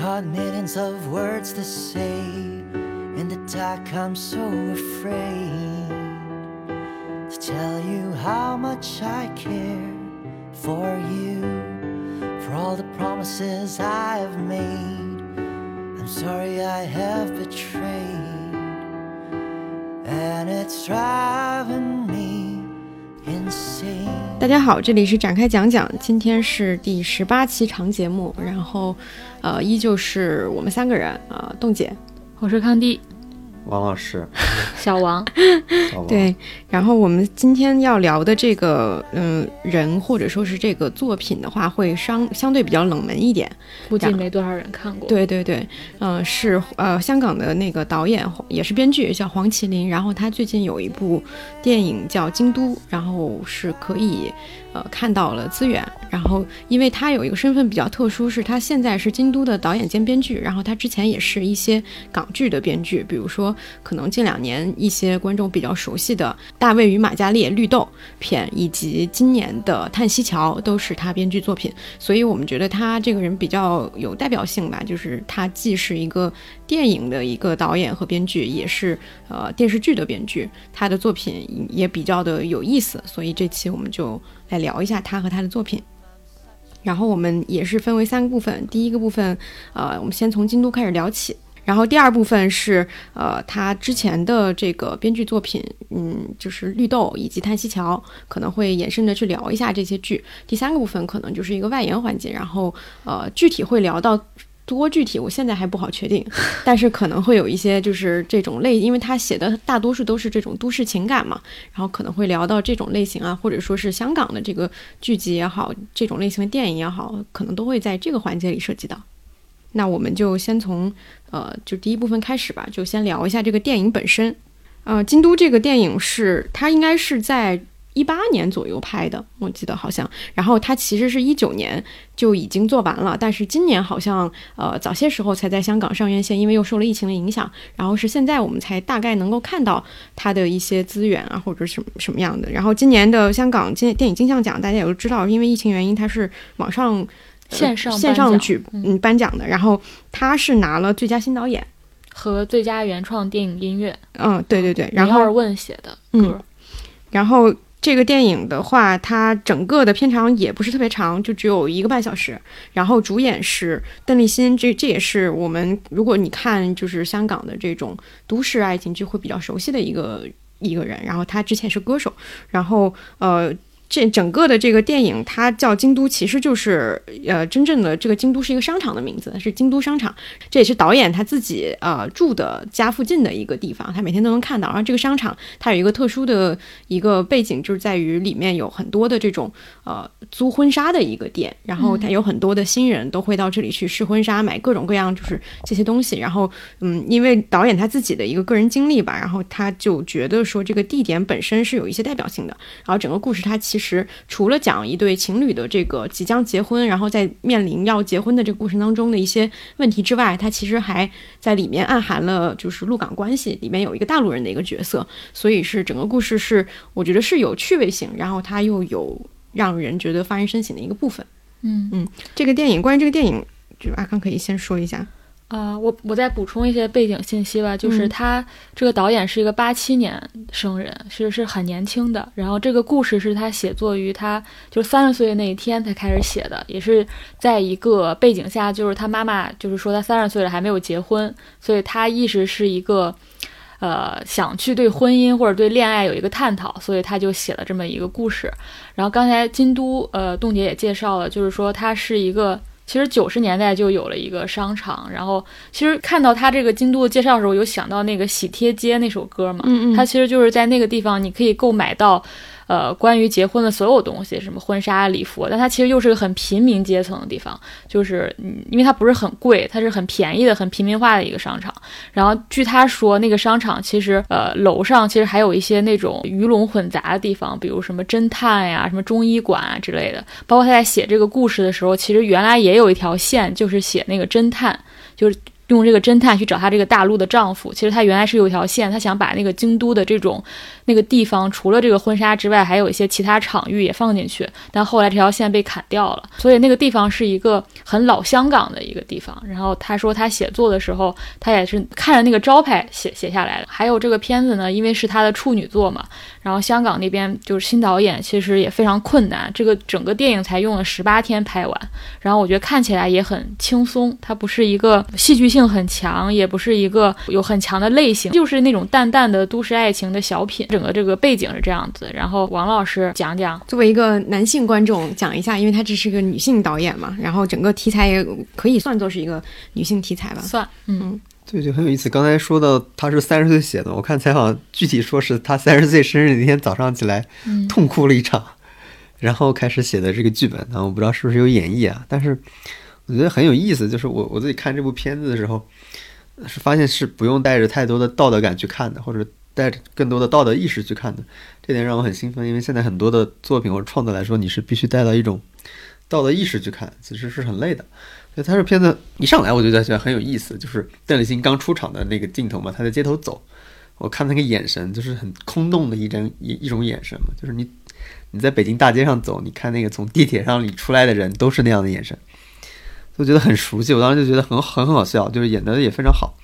millions of words to say. In the dark, I'm so afraid to tell you how much I care for you, for all the promises I've made. I'm sorry I have betrayed, and it's driving. 大家好，这里是展开讲讲，今天是第十八期长节目，然后，呃，依旧是我们三个人，呃，冻姐，我是康帝，王老师，小王，小王，对，然后我们今天要聊的这个，嗯、人或者说是这个作品的话，会相相对比较冷门一点，估计没多少人看过。，对对对，嗯、是呃香港的那个导演也是编剧叫黄麒麟，然后他最近有一部电影叫《京都》，然后是可以呃看到了资源，然后因为他有一个身份比较特殊，是他现在是京都的导演兼编剧，然后他之前也是一些港剧的编剧，比如说可能近两年一些观众比较熟悉的《大卫与玛嘉烈》绿豆片，以及今年的《叹息桥》都是他编剧作品，所以我们觉得他这个人比较有代表性吧，就是他既是一个电影的一个导演和编剧，也是呃电视剧的编剧，他的作品也比较的有意思，所以这期我们就来聊一下他和他的作品。然后我们也是分为三个部分，第一个部分，呃，我们先从京都开始聊起。然后第二部分是呃他之前的这个编剧作品，嗯，就是绿豆以及叹息桥，可能会延伸着去聊一下这些剧。第三个部分可能就是一个外延环节，然后呃具体会聊到多具体，我现在还不好确定，但是可能会有一些就是这种类，因为他写的大多数都是这种都市情感嘛，然后可能会聊到这种类型啊，或者说是香港的这个剧集也好，这种类型的电影也好，可能都会在这个环节里涉及到。那我们就先从呃，就第一部分开始吧，就先聊一下这个电影本身。呃，京都这个电影是它应该是在一八年左右拍的，我记得好像。然后它其实是一九年就已经做完了，但是今年好像呃早些时候才在香港上院线，因为又受了疫情的影响。然后是现在我们才大概能够看到它的一些资源啊，或者什么什么样的。然后今年的香港金电影金像奖大家也都知道，因为疫情原因它是网上。呃线上线上举嗯颁奖的，然后他是拿了最佳新导演，和最佳原创电影音乐，嗯，对对对，然后尔后问写的嗯歌，然后这个电影的话，它整个的片长也不是特别长，就只有一个半小时。然后主演是邓丽欣，这这也是我们如果你看就是香港的这种都市爱情剧会比较熟悉的一个一个人。然后他之前是歌手，然后呃。这整个的这个电影，它叫京都，其实就是呃，真正的这个京都是一个商场的名字，是京都商场。这也是导演他自己呃住的家附近的一个地方，他每天都能看到。然后这个商场它有一个特殊的一个背景，就是在于里面有很多的这种呃租婚纱的一个店，然后它有很多的新人都会到这里去试婚纱，买各种各样就是这些东西。然后嗯，因为导演他自己的一个个人经历吧，然后他就觉得说这个地点本身是有一些代表性的。然后整个故事它其实除了讲一对情侣的这个即将结婚，然后在面临要结婚的这个过程当中的一些问题之外，它其实还在里面暗含了就是陆港关系里面有一个大陆人的一个角色，所以是整个故事是我觉得是有趣味性，然后它又有让人觉得发人深省的一个部分。嗯嗯，这个电影关于这个电影，就阿康可以先说一下。啊、我我再补充一些背景信息吧，就是嗯他这个导演是一个八七年生人，是是很年轻的。然后这个故事是他写作于他就三十岁的那一天才开始写的，也是在一个背景下，就是他妈妈就是说他三十岁了还没有结婚，所以他一直是一个。呃，想去对婚姻或者对恋爱有一个探讨，所以他就写了这么一个故事。然后刚才京都，呃，冻姐也介绍了，就是说他是一个，其实九十年代就有了一个商场。然后其实看到他这个京都的介绍的时候，有想到那个喜帖街那首歌嘛，嗯嗯它其实就是在那个地方你可以购买到。呃，关于结婚的所有东西，什么婚纱、礼服，但它其实又是个很平民阶层的地方，就是嗯，因为它不是很贵，它是很便宜的、很平民化的一个商场。然后据他说，那个商场其实呃楼上其实还有一些那种鱼龙混杂的地方，比如什么侦探呀、什么中医馆啊之类的。包括他在写这个故事的时候，其实原来也有一条线，就是写那个侦探，就是。用这个侦探去找她这个大陆的丈夫，其实她原来是有一条线，她想把那个京都的这种那个地方除了这个婚纱之外，还有一些其他场域也放进去，但后来这条线被砍掉了，所以那个地方是一个很老香港的一个地方。然后他说他写作的时候，他也是看着那个招牌写写下来的。还有这个片子呢，因为是他的处女作嘛，然后香港那边就是新导演，其实也非常困难，这个整个电影才用了十八天拍完。然后我觉得看起来也很轻松，它不是一个戏剧性很强，也不是一个有很强的类型，就是那种淡淡的都市爱情的小品。个这个背景是这样子。然后王老师讲讲，作为一个男性观众讲一下，因为他这是个女性导演嘛，然后整个题材也可以算作是一个女性题材吧。算，嗯，对，就很有意思。刚才说到他是三十岁写的，我看采访具体说是他三十岁生日那天早上起来痛哭了一场，然后开始写的这个剧本。然后我不知道是不是有演绎啊，但是我觉得很有意思。就是我我自己看这部片子的时候，是发现是不用带着太多的道德感去看的，或者带着更多的道德意识去看的。这点让我很兴奋，因为现在很多的作品或者创作来说，你是必须带到一种道德意识去看，其实是很累的。所以他这片子一上来我就觉得很有意思，就是邓丽欣刚出场的那个镜头嘛，她在街头走，我看那个眼神就是很空洞的一张一一种眼神嘛，就是你你在北京大街上走，你看那个从地铁上里出来的人都是那样的眼神，我觉得很熟悉，我当时就觉得很很好笑，就是演的也非常好。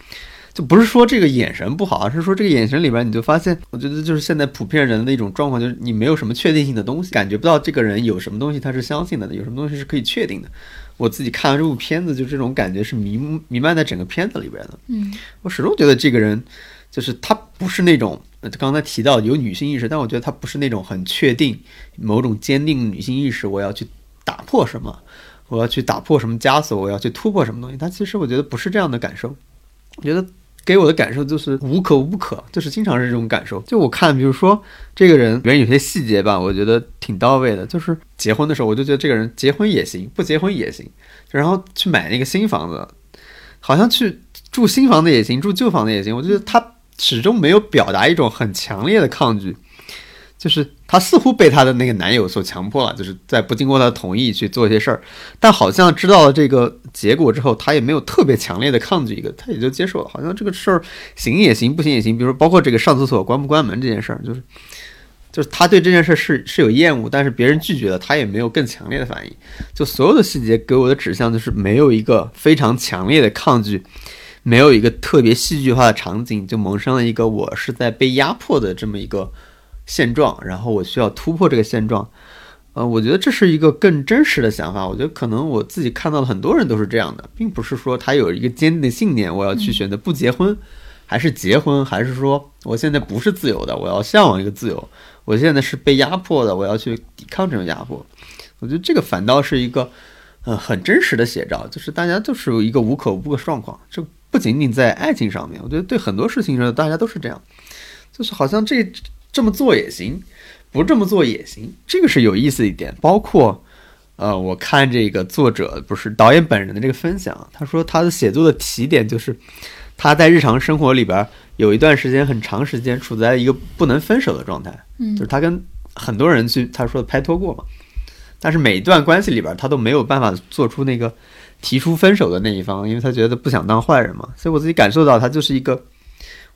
就不是说这个眼神不好，而是说这个眼神里边，你就发现，我觉得就是现在普遍人的一种状况，就是你没有什么确定性的东西，感觉不到这个人有什么东西他是相信的，有什么东西是可以确定的。我自己看完这部片子，就这种感觉是弥弥漫在整个片子里边的。嗯，我始终觉得这个人，就是他不是那种刚才提到有女性意识，但我觉得他不是那种很确定某种坚定女性意识，我要去打破什么，我要去打破什么枷锁，我要去突破什么东西。他其实我觉得不是这样的感受，我觉得。给我的感受就是无可无不可，就是经常是这种感受。就我看，比如说这个人，里面有些细节吧，我觉得挺到位的。就是结婚的时候，我就觉得这个人结婚也行，不结婚也行。然后去买那个新房子，好像去住新房子也行，住旧房子也行。我觉得他始终没有表达一种很强烈的抗拒。就是她似乎被她的那个男友所强迫了，就是在不经过她的同意去做一些事儿，但好像知道了这个结果之后，她也没有特别强烈的抗拒一个，她也就接受了，好像这个事儿行也行，不行也行。比如说，包括这个上厕所关不关门这件事儿，就是就是她对这件事是是有厌恶，但是别人拒绝了，她也没有更强烈的反应。就所有的细节给我的指向就是没有一个非常强烈的抗拒，没有一个特别戏剧化的场景，就萌生了一个我是在被压迫的这么一个。现状，然后我需要突破这个现状，呃，我觉得这是一个更真实的想法。我觉得可能我自己看到的很多人都是这样的，并不是说他有一个坚定的信念，我要去选择不结婚，还是结婚，还是说我现在不是自由的，我要向往一个自由，我现在是被压迫的，我要去抵抗这种压迫。我觉得这个反倒是一个，呃，很真实的写照，就是大家就是一个无可无不可状况，这不仅仅在爱情上面，我觉得对很多事情上大家都是这样，就是好像这。这么做也行，不这么做也行，这个是有意思一点。包括，呃，我看这个作者不是导演本人的这个分享，他说他的写作的起点就是他在日常生活里边有一段时间很长时间处在一个不能分手的状态，嗯，就是他跟很多人去他说拍拖过嘛，但是每一段关系里边他都没有办法做出那个提出分手的那一方，因为他觉得不想当坏人嘛，所以我自己感受到他就是一个。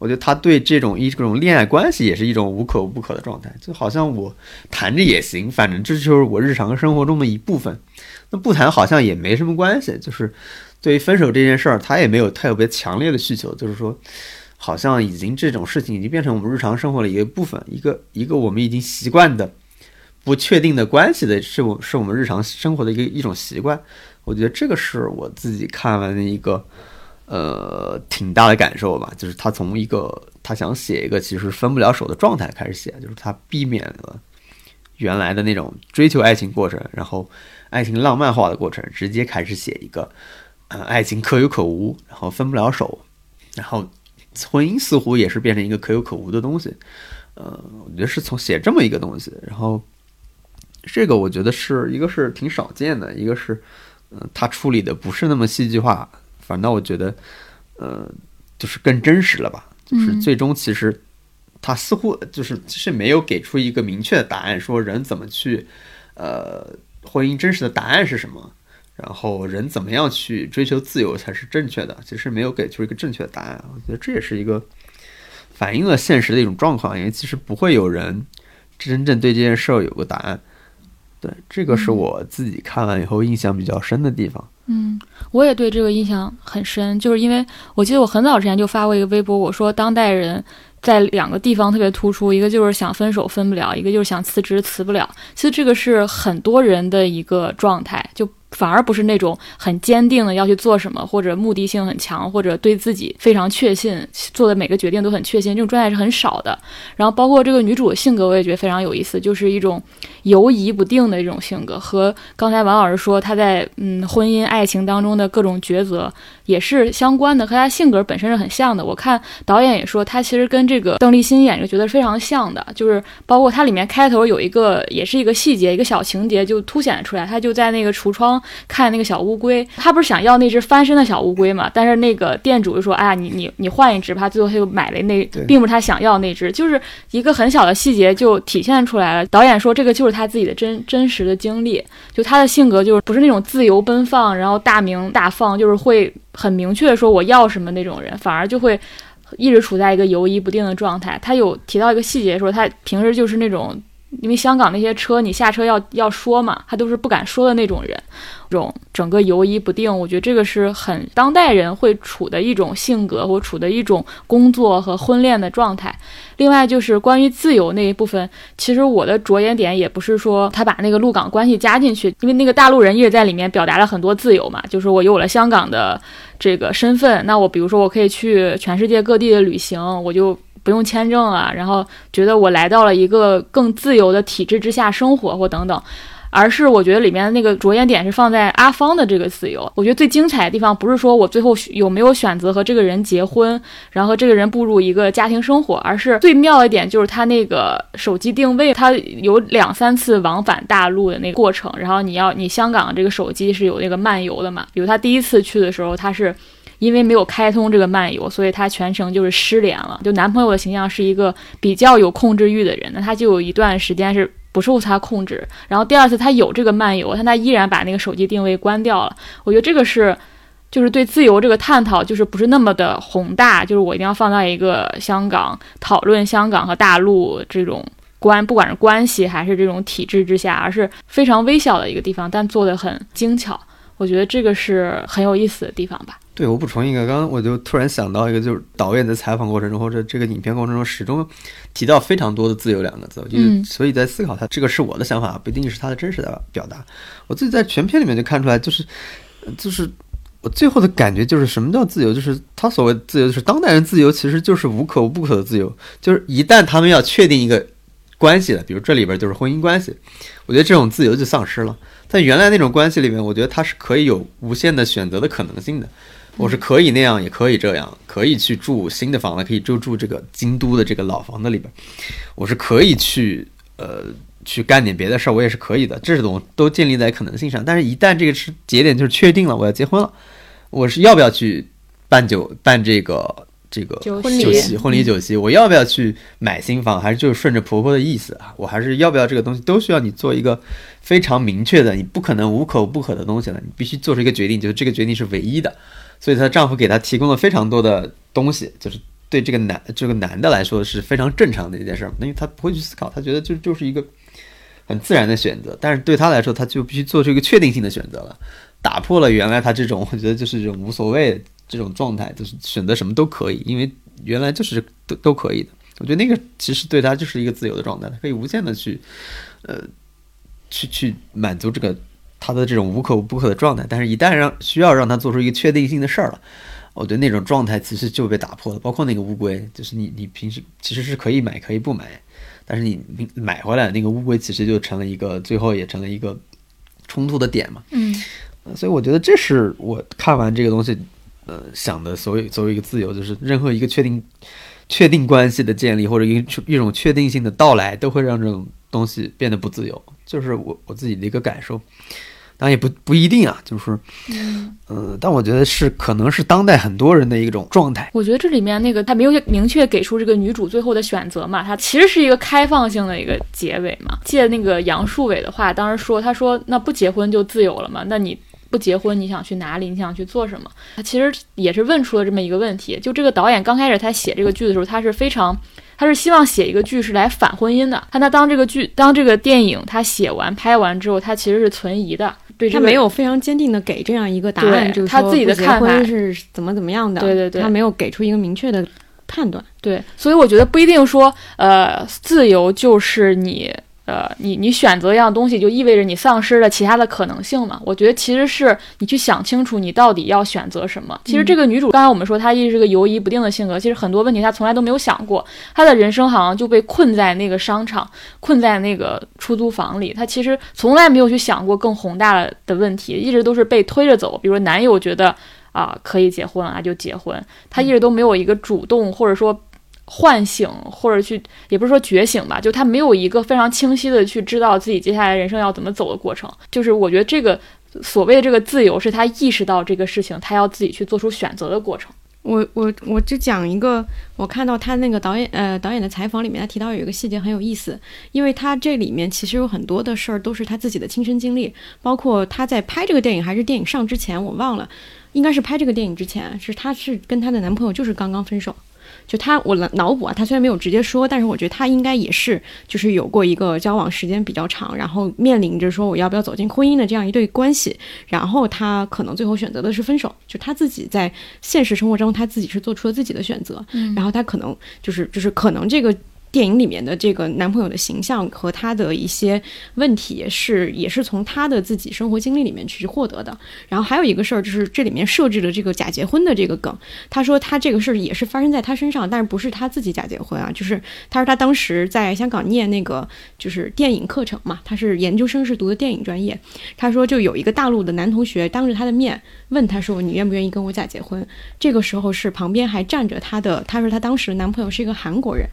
我觉得他对这种一种恋爱关系也是一种无可无不可的状态，就好像我谈着也行，反正这就是我日常生活中的一部分。那不谈好像也没什么关系。就是对于分手这件事儿，他也没有特别强烈的需求，就是说，好像已经这种事情已经变成我们日常生活的一个部分，一个一个我们已经习惯的不确定的关系的，是我是我们日常生活的一个一种习惯。我觉得这个是我自己看完的一个。呃，挺大的感受吧，就是他从一个他想写一个其实分不了手的状态开始写，就是他避免了原来的那种追求爱情过程，然后爱情浪漫化的过程，直接开始写一个，呃，爱情可有可无，然后分不了手，然后婚姻似乎也是变成一个可有可无的东西，呃，我觉得是从写这么一个东西，然后这个我觉得是一个是挺少见的，一个是，嗯，他处理的不是那么戏剧化。反倒我觉得，呃，就是更真实了吧。就是最终其实他似乎就是其实没有给出一个明确的答案，说人怎么去，呃，婚姻真实的答案是什么？然后人怎么样去追求自由才是正确的？其实没有给出一个正确的答案。我觉得这也是一个反映了现实的一种状况，因为其实不会有人真正对这件事儿有个答案。对，这个是我自己看完以后印象比较深的地方。嗯，嗯我也对这个印象很深，就是因为我记得我很早之前就发过一个微博，我说当代人在两个地方特别突出，一个就是想分手分不了，一个就是想辞职辞不了。其实这个是很多人的一个状态，就。反而不是那种很坚定的要去做什么，或者目的性很强，或者对自己非常确信，做的每个决定都很确信，这种状态是很少的。然后包括这个女主的性格，我也觉得非常有意思，就是一种犹疑不定的一种性格，和刚才王老师说她在嗯婚姻爱情当中的各种抉择也是相关的，和她性格本身是很像的。我看导演也说，她其实跟这个邓丽欣演这个角色非常像的，就是包括它里面开头有一个也是一个细节，一个小情节就凸显出来，她就在那个橱窗。看那个小乌龟，他不是想要那只翻身的小乌龟嘛？但是那个店主就说：“哎呀，你你你换一只吧。”最后他又买了那，并不是他想要那只，就是一个很小的细节就体现出来了。导演说这个就是他自己的真真实的经历，就他的性格就是不是那种自由奔放，然后大鸣大放，就是会很明确说我要什么那种人，反而就会一直处在一个犹疑不定的状态。他有提到一个细节说，他平时就是那种。因为香港那些车，你下车要要说嘛，他都是不敢说的那种人，这种整个犹疑不定，我觉得这个是很当代人会处的一种性格或处的一种工作和婚恋的状态。另外就是关于自由那一部分，其实我的着眼点也不是说他把那个陆港关系加进去，因为那个大陆人一直在里面表达了很多自由嘛，就是我有了香港的这个身份，那我比如说我可以去全世界各地的旅行，我就。不用签证啊，然后觉得我来到了一个更自由的体制之下生活或等等，而是我觉得里面的那个着眼点是放在阿芳的这个自由。我觉得最精彩的地方不是说我最后有没有选择和这个人结婚，然后这个人步入一个家庭生活，而是最妙的一点就是他那个手机定位，他有两三次往返大陆的那个过程，然后你要你香港这个手机是有那个漫游的嘛？比如他第一次去的时候，他是。因为没有开通这个漫游，所以她全程就是失联了。就男朋友的形象是一个比较有控制欲的人，那他就有一段时间是不受他控制。然后第二次他有这个漫游，但他依然把那个手机定位关掉了。我觉得这个是，就是对自由这个探讨，就是不是那么的宏大，就是我一定要放在一个香港讨论香港和大陆这种关，不管是关系还是这种体制之下，而是非常微小的一个地方，但做的很精巧。我觉得这个是很有意思的地方吧。对，我补充一个，刚刚我就突然想到一个，就是导演在采访过程中或者这个影片过程中始终提到非常多的“自由”两个字，就所以在思考他这个是我的想法，不一定是他的真实的表达。我自己在全片里面就看出来，就是就是我最后的感觉就是什么叫自由？就是他所谓自由，就是当代人自由，其实就是无可无不可的自由。就是一旦他们要确定一个关系了，比如这里边就是婚姻关系，我觉得这种自由就丧失了。在原来那种关系里面，我觉得他是可以有无限的选择的可能性的。我是可以那样，也可以这样，可以去住新的房子，可以就住这个京都的这个老房子里边。我是可以去呃去干点别的事儿，我也是可以的。这种都建立在可能性上。但是，一旦这个是节点，就是确定了我要结婚了，我是要不要去办酒办这个这个酒席婚礼酒席？我要不要去买新房？还是就是顺着婆婆的意思啊？我还是要不要这个东西？都需要你做一个非常明确的，你不可能无可不可的东西了。你必须做出一个决定，就是这个决定是唯一的。所以她丈夫给她提供了非常多的东西，就是对这个男这个男的来说是非常正常的一件事儿，因为他不会去思考，他觉得就就是一个很自然的选择。但是对他来说，他就必须做出一个确定性的选择了，打破了原来他这种我觉得就是这种无所谓这种状态，就是选择什么都可以，因为原来就是都都可以的。我觉得那个其实对他就是一个自由的状态，他可以无限的去呃去去满足这个。他的这种无可无不可的状态，但是一旦让需要让他做出一个确定性的事儿了，我觉得那种状态其实就被打破了。包括那个乌龟，就是你你平时其实是可以买可以不买，但是你买回来那个乌龟其实就成了一个最后也成了一个冲突的点嘛。嗯，所以我觉得这是我看完这个东西，呃，想的所谓作为一个自由，就是任何一个确定确定关系的建立或者一一种确定性的到来，都会让这种东西变得不自由。就是我我自己的一个感受。当然也不不一定啊，就是，嗯，但我觉得是可能是当代很多人的一种状态。我觉得这里面那个他没有明确给出这个女主最后的选择嘛，他其实是一个开放性的一个结尾嘛。借那个杨树伟的话，当时说，他说那不结婚就自由了嘛？那你不结婚，你想去哪里？你想去做什么？他其实也是问出了这么一个问题。就这个导演刚开始他写这个剧的时候，他是非常，他是希望写一个剧是来反婚姻的。但他当这个剧当这个电影他写完拍完之后，他其实是存疑的，对这个他没有非常坚定的给这样一个答案，就是他自己的看法是怎么怎么样的，对对对他没有给出一个明确的判断。对，所以我觉得不一定说，呃，自由就是你，呃，你你选择一样东西，就意味着你丧失了其他的可能性嘛？我觉得其实是你去想清楚，你到底要选择什么。其实这个女主，刚才我们说她一直是个犹疑不定的性格，其实很多问题她从来都没有想过，她的人生好像就被困在那个商场，困在那个出租房里，她其实从来没有去想过更宏大的问题，一直都是被推着走。比如男友觉得啊可以结婚啊就结婚，她一直都没有一个主动或者说。唤醒或者去，也不是说觉醒吧，就他没有一个非常清晰的去知道自己接下来人生要怎么走的过程。就是我觉得这个所谓的这个自由，是他意识到这个事情，他要自己去做出选择的过程。我我我就讲一个，我看到他那个导演呃导演的采访里面，他提到有一个细节很有意思，因为他这里面其实有很多的事儿都是他自己的亲身经历，包括他在拍这个电影还是电影上之前，我忘了，应该是拍这个电影之前，是她是跟她的男朋友就是刚刚分手。就他，我脑脑补啊，他虽然没有直接说，但是我觉得他应该也是，就是有过一个交往时间比较长，然后面临着说我要不要走进婚姻的这样一对关系，然后他可能最后选择的是分手，就他自己在现实生活中，他自己是做出了自己的选择，嗯然后他可能就是就是可能这个。电影里面的这个男朋友的形象和他的一些问题是也是从他的自己生活经历里面去获得的。然后还有一个事儿就是这里面设置的这个假结婚的这个梗，他说他这个事儿也是发生在他身上，但是不是他自己假结婚啊？就是他说他当时在香港念那个就是电影课程嘛，他是研究生是读的电影专业。他说就有一个大陆的男同学当着他的面问他说你愿不愿意跟我假结婚？这个时候是旁边还站着他的，他说他当时男朋友是一个韩国人。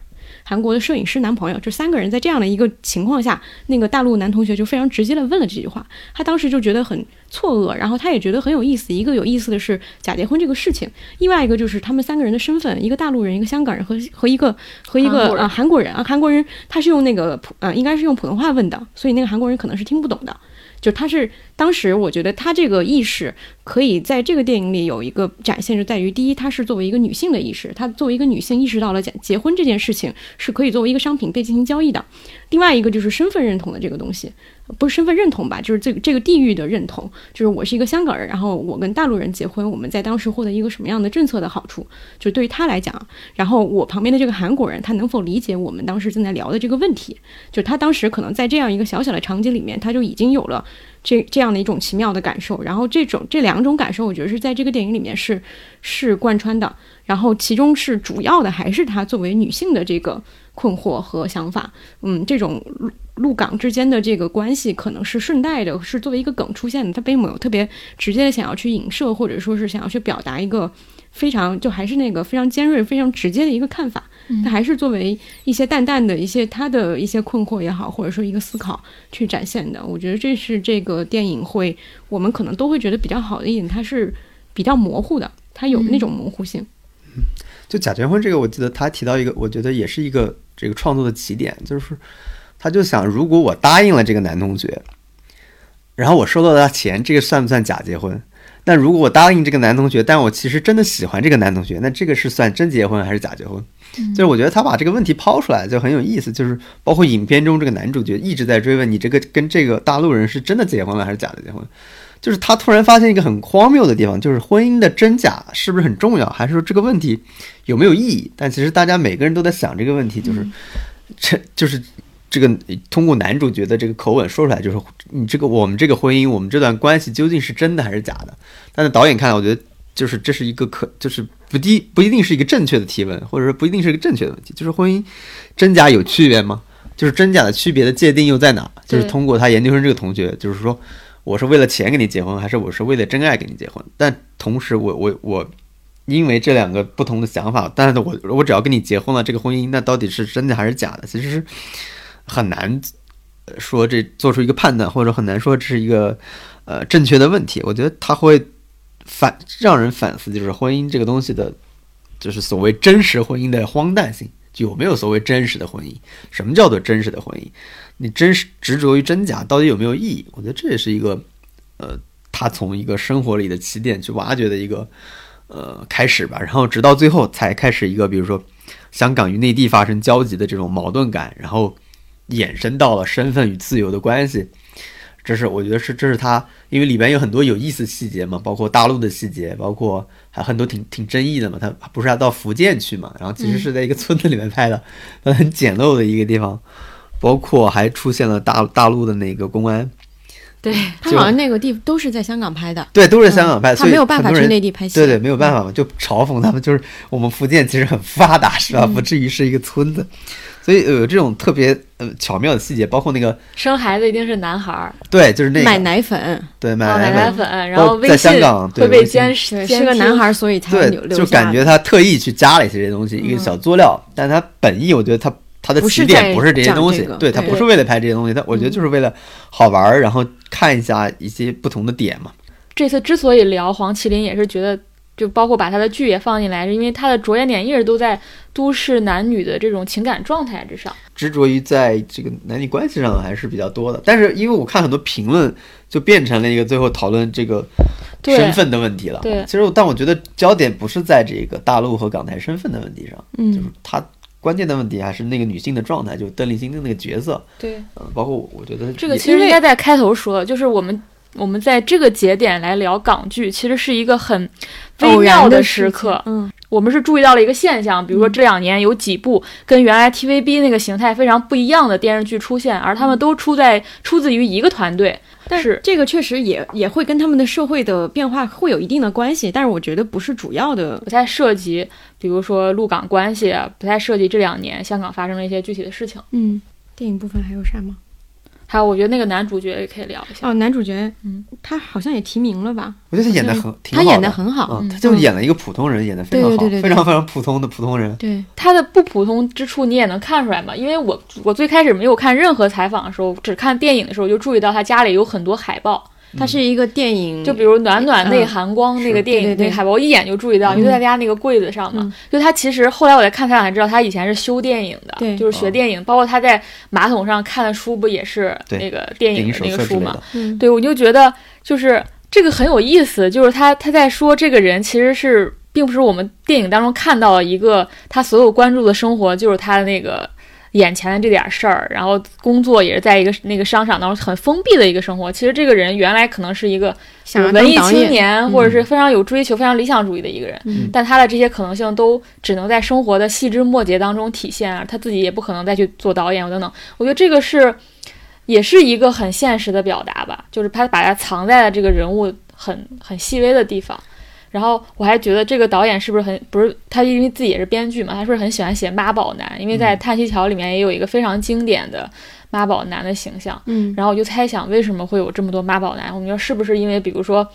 韩国的摄影师男朋友，这三个人在这样的一个情况下，那个大陆男同学就非常直接的问了这句话，他当时就觉得很错愕，然后他也觉得很有意思。一个有意思的是假结婚这个事情，另外一个就是他们三个人的身份，一个大陆人，一个香港人和 和一个和一个啊韩国人啊韩国人，他是用那个普呃应该是用普通话问的，所以那个韩国人可能是听不懂的。就他是当时我觉得他这个意识可以在这个电影里有一个展现，就在于第一，她是作为一个女性的意识，她作为一个女性意识到了结结婚这件事情是可以作为一个商品被进行交易的。另外一个就是身份认同的这个东西，不是身份认同吧，就是这个这个地域的认同，就是我是一个香港人，然后我跟大陆人结婚，我们在当时获得一个什么样的政策的好处，就对于他来讲，然后我旁边的这个韩国人，他能否理解我们当时正在聊的这个问题？就他当时可能在这样一个小小的场景里面，他就已经有了这这样的一种奇妙的感受，然后这种这两种感受，我觉得是在这个电影里面是是贯穿的，然后其中是主要的还是她作为女性的这个困惑和想法，嗯，这种陆陆港之间的这个关系可能是顺带的，是作为一个梗出现的，他并没有特别直接的想要去影射，或者说是想要去表达一个非常就还是那个非常尖锐、非常直接的一个看法，他还是作为一些淡淡的一些他的一些困惑也好，或者说一个思考去展现的。我觉得这是这个电影会我们可能都会觉得比较好的一点，它是比较模糊的，它有那种模糊性。就假结婚这个，我记得他提到一个，我觉得也是一个这个创作的起点，就是他就想，如果我答应了这个男同学，然后我收到他钱，这个算不算假结婚？但如果我答应这个男同学，但我其实真的喜欢这个男同学，那这个是算真结婚还是假结婚？就是我觉得他把这个问题抛出来就很有意思，就是包括影片中这个男主角一直在追问你这个跟这个大陆人是真的结婚了还是假的结婚，就是他突然发现一个很荒谬的地方，就是婚姻的真假是不是很重要，还是说这个问题有没有意义？但其实大家每个人都在想这个问题，就是这就是这个通过男主角的这个口吻说出来，就是你这个我们这个婚姻，我们这段关系究竟是真的还是假的？但是导演看来，我觉得就是这是一个可就是不一不一定是一个正确的提问，或者说不一定是一个正确的问题，就是婚姻真假有区别吗？就是真假的区别的界定又在哪？就是通过他研究生这个同学，就是说我是为了钱跟你结婚，还是我是为了真爱跟你结婚？但同时我我我因为这两个不同的想法，但是我我只要跟你结婚了，这个婚姻那到底是真的还是假的？其实是很难呃说这做出一个判断，或者很难说这是一个呃正确的问题。我觉得他会反让人反思，就是婚姻这个东西的，就是所谓真实婚姻的荒诞性。有没有所谓真实的婚姻？什么叫做真实的婚姻？你真实执着于真假，到底有没有意义？我觉得这也是一个呃他从一个生活里的起点去挖掘的一个呃开始吧，然后直到最后才开始一个比如说香港与内地发生交集的这种矛盾感，然后衍生到了身份与自由的关系。这是我觉得是这是他，因为里边有很多有意思细节嘛，包括大陆的细节，包括还很多挺挺争议的嘛。他不是要到福建去嘛，然后其实是在一个村子里面拍的，它很简陋的一个地方，包括还出现了大大陆的那个公安，对，他好像那个地都是在香港拍的，对，都是香港拍，他所以没有办法去内地拍戏。对对，没有办法嘛，就嘲讽他们，就是我们福建其实很发达，是吧？嗯不至于是一个村子，所以呃有这种特别呃巧妙的细节，包括那个生孩子一定是男孩儿，对，就是那买个奶粉，对买奶粉，奶粉，然后微在香港对会被监对，监是个男孩儿，所以才留对，留就感觉他特意去加了一些这些东西，一个小佐料，但他本意我觉得他他的起点不是这些东西这个，对对。他不是为了拍这些东西，他我觉得就是为了好玩儿，然后看一下一些不同的点嘛。这次之所以聊黄麒麟，也是觉得，就包括把他的剧也放进来，是因为他的着眼点一直都在都市男女的这种情感状态之上。执着于在这个男女关系上还是比较多的，但是因为我看很多评论，就变成了一个最后讨论这个身份的问题了。对其实我但我觉得焦点不是在这个大陆和港台身份的问题上，嗯就是嗯，他关键的问题还是那个女性的状态，就是邓丽欣的那个角色，对，嗯，包括我觉得这个其实应该在开头说，就是我们我们在这个节点来聊港剧，其实是一个很微妙的时时刻。嗯，我们是注意到了一个现象，比如说这两年有几部跟原来 TVB 那个形态非常不一样的电视剧出现，而他们都出在出自于一个团队。但是这个确实也也会跟他们的社会的变化会有一定的关系，但是我觉得不是主要的。不太涉及，比如说陆港关系啊，不太涉及这两年香港发生的一些具体的事情。嗯，电影部分还有啥吗？还有，我觉得那个男主角也可以聊一下。哦，男主角，嗯，他好像也提名了吧？我觉得他演的很挺好他演的的很好，啊，嗯他就演了一个普通人，演的非常好，对对对对非常非常普通的普通人。对，他的不普通之处你也能看出来嘛？因为我我最开始没有看任何采访的时候，只看电影的时候，就注意到他家里有很多海报，他是一个电影，就比如《暖暖内嗯。含光》那个电影对对对。那个海报，我一眼就注意到，因为在他家那个柜子上嘛。嗯。就他其实后来我在看采访才知道，他以前是修电影的，对。就是学电影，包括他在马桶上看的书不也是那个电影的那个书嘛？对，我就觉得就是这个很有意思，就是他他在说这个人其实是并不是我们电影当中看到的一个他所有关注的生活，就是他的那个眼前的这点事儿，然后工作也是在一个那个商场当中很封闭的一个生活。其实这个人原来可能是一个文艺青年，或者是非常有追求、非常理想主义的一个人，嗯但他的这些可能性都只能在生活的细枝末节当中体现啊，他自己也不可能再去做导演等等。我觉得这个是也是一个很现实的表达吧，就是他把它藏在了这个人物很很细微的地方。然后我还觉得这个导演是不是很不是他，因为自己也是编剧嘛，他是不是很喜欢写妈宝男？因为在《叹息桥》里面也有一个非常经典的妈宝男的形象。嗯，然后我就猜想，为什么会有这么多妈宝男？我们说是不是因为，比如说，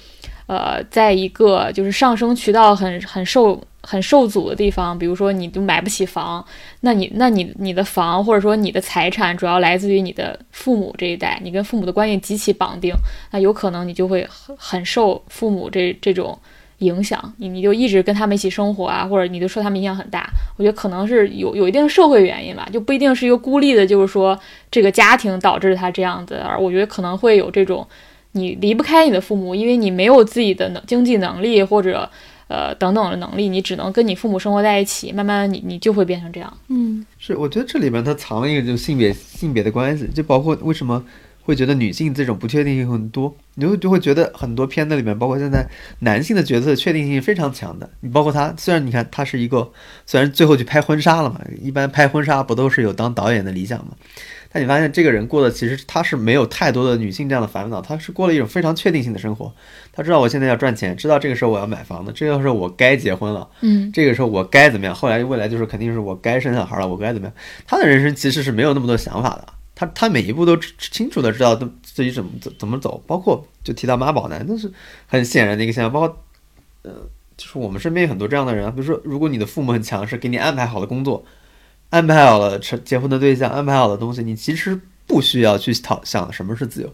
呃，在一个就是上升渠道很很受很受阻的地方，比如说你就买不起房，那你那你你的房或者说你的财产主要来自于你的父母这一代，你跟父母的关系极其绑定，那有可能你就会很很受父母这这种。影响你，你就一直跟他们一起生活啊，或者你就受他们影响很大。我觉得可能是有有一定的社会原因吧，就不一定是一个孤立的，就是说这个家庭导致他这样子，而我觉得可能会有这种你离不开你的父母，因为你没有自己的能经济能力或者呃等等的能力，你只能跟你父母生活在一起，慢慢你你就会变成这样。嗯是我觉得这里面它藏了一个就是性别性别的关系，就包括为什么会觉得女性这种不确定性很多，你会就会觉得很多片子里面，包括现在男性的角色确定性非常强的。你包括他，虽然你看他是一个，虽然最后去拍婚纱了嘛，一般拍婚纱不都是有当导演的理想嘛？但你发现这个人过的其实他是没有太多的女性这样的烦恼，他是过了一种非常确定性的生活。他知道我现在要赚钱，知道这个时候我要买房子，这个时候我该结婚了，嗯，这个时候我该怎么样？后来未来就是肯定是我该生小孩了，我该怎么样？他的人生其实是没有那么多想法的，他他每一步都知清楚的知道自己怎么怎怎么走，包括就提到妈宝男，那是很显然的一个现象，包括呃，就是我们身边有很多这样的人啊，比如说如果你的父母很强势，给你安排好了工作，安排好了成结婚的对象，安排好了东西，你其实不需要去讨想什么是自由，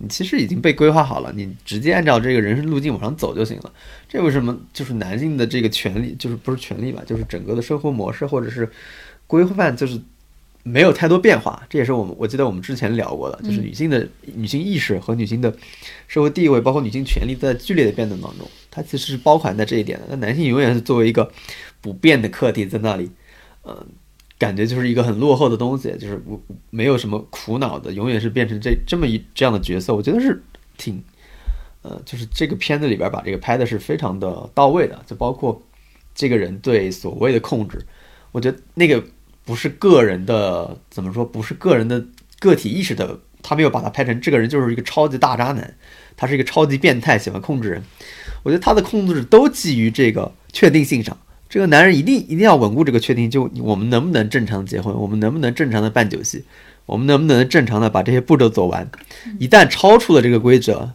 你其实已经被规划好了，你直接按照这个人生路径往上走就行了。这为什么就是男性的这个权利，就是不是权利吧，就是整个的生活模式或者是规范，就是没有太多变化。这也是我们我记得我们之前聊过的，就是女性的女性意识和女性的社会地位，包括女性权利在剧烈的变动当中，它其实是包含在这一点的。那男性永远是作为一个不变的课题在那里，呃，感觉就是一个很落后的东西，就是我没有什么苦恼的，永远是变成这这么一这样的角色。我觉得是挺，呃，就是这个片子里边把这个拍的是非常的到位的，就包括这个人对所谓的控制，我觉得那个不是个人的怎么说，不是个人的个体意识的，他没有把他拍成这个人就是一个超级大渣男，他是一个超级变态，喜欢控制人。我觉得他的控制都基于这个确定性上。这个男人一定一定要稳固这个确定，就我们能不能正常结婚，我们能不能正常的办酒席，我们能不能正常的把这些步骤走完。一旦超出了这个规则，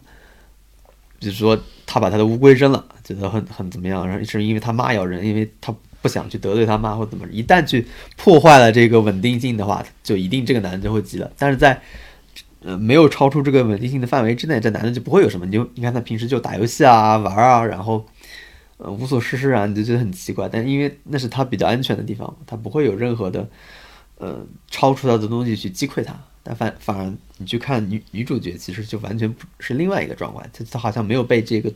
比如说他把他的乌龟扔了，觉得很很怎么样，然后是因为他妈咬人，因为他不想去得罪他妈或怎么，一旦去破坏了这个稳定性的话，就一定这个男的就会急了。但是在呃没有超出这个稳定性的范围之内，这男的就不会有什么。你就你看他平时就打游戏啊玩啊，然后。呃，无所事事啊，你就觉得很奇怪。但因为那是他比较安全的地方，他不会有任何的，呃，超出他的东西去击溃他。但反反而你去看女女主角，其实就完全不是另外一个状况。她她好像没有被这个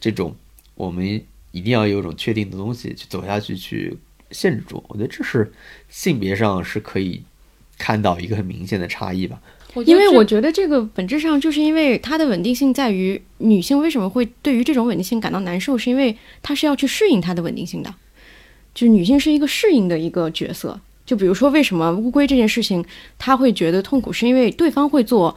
这种我们一定要有一种确定的东西去走下去去限制住。我觉得这是性别上是可以看到一个很明显的差异吧。因为我觉得这个本质上就是因为它的稳定性在于女性为什么会对于这种稳定性感到难受，是因为她是要去适应它的稳定性的，就是女性是一个适应的一个角色。就比如说为什么乌龟这件事情，她会觉得痛苦，是因为对方会做，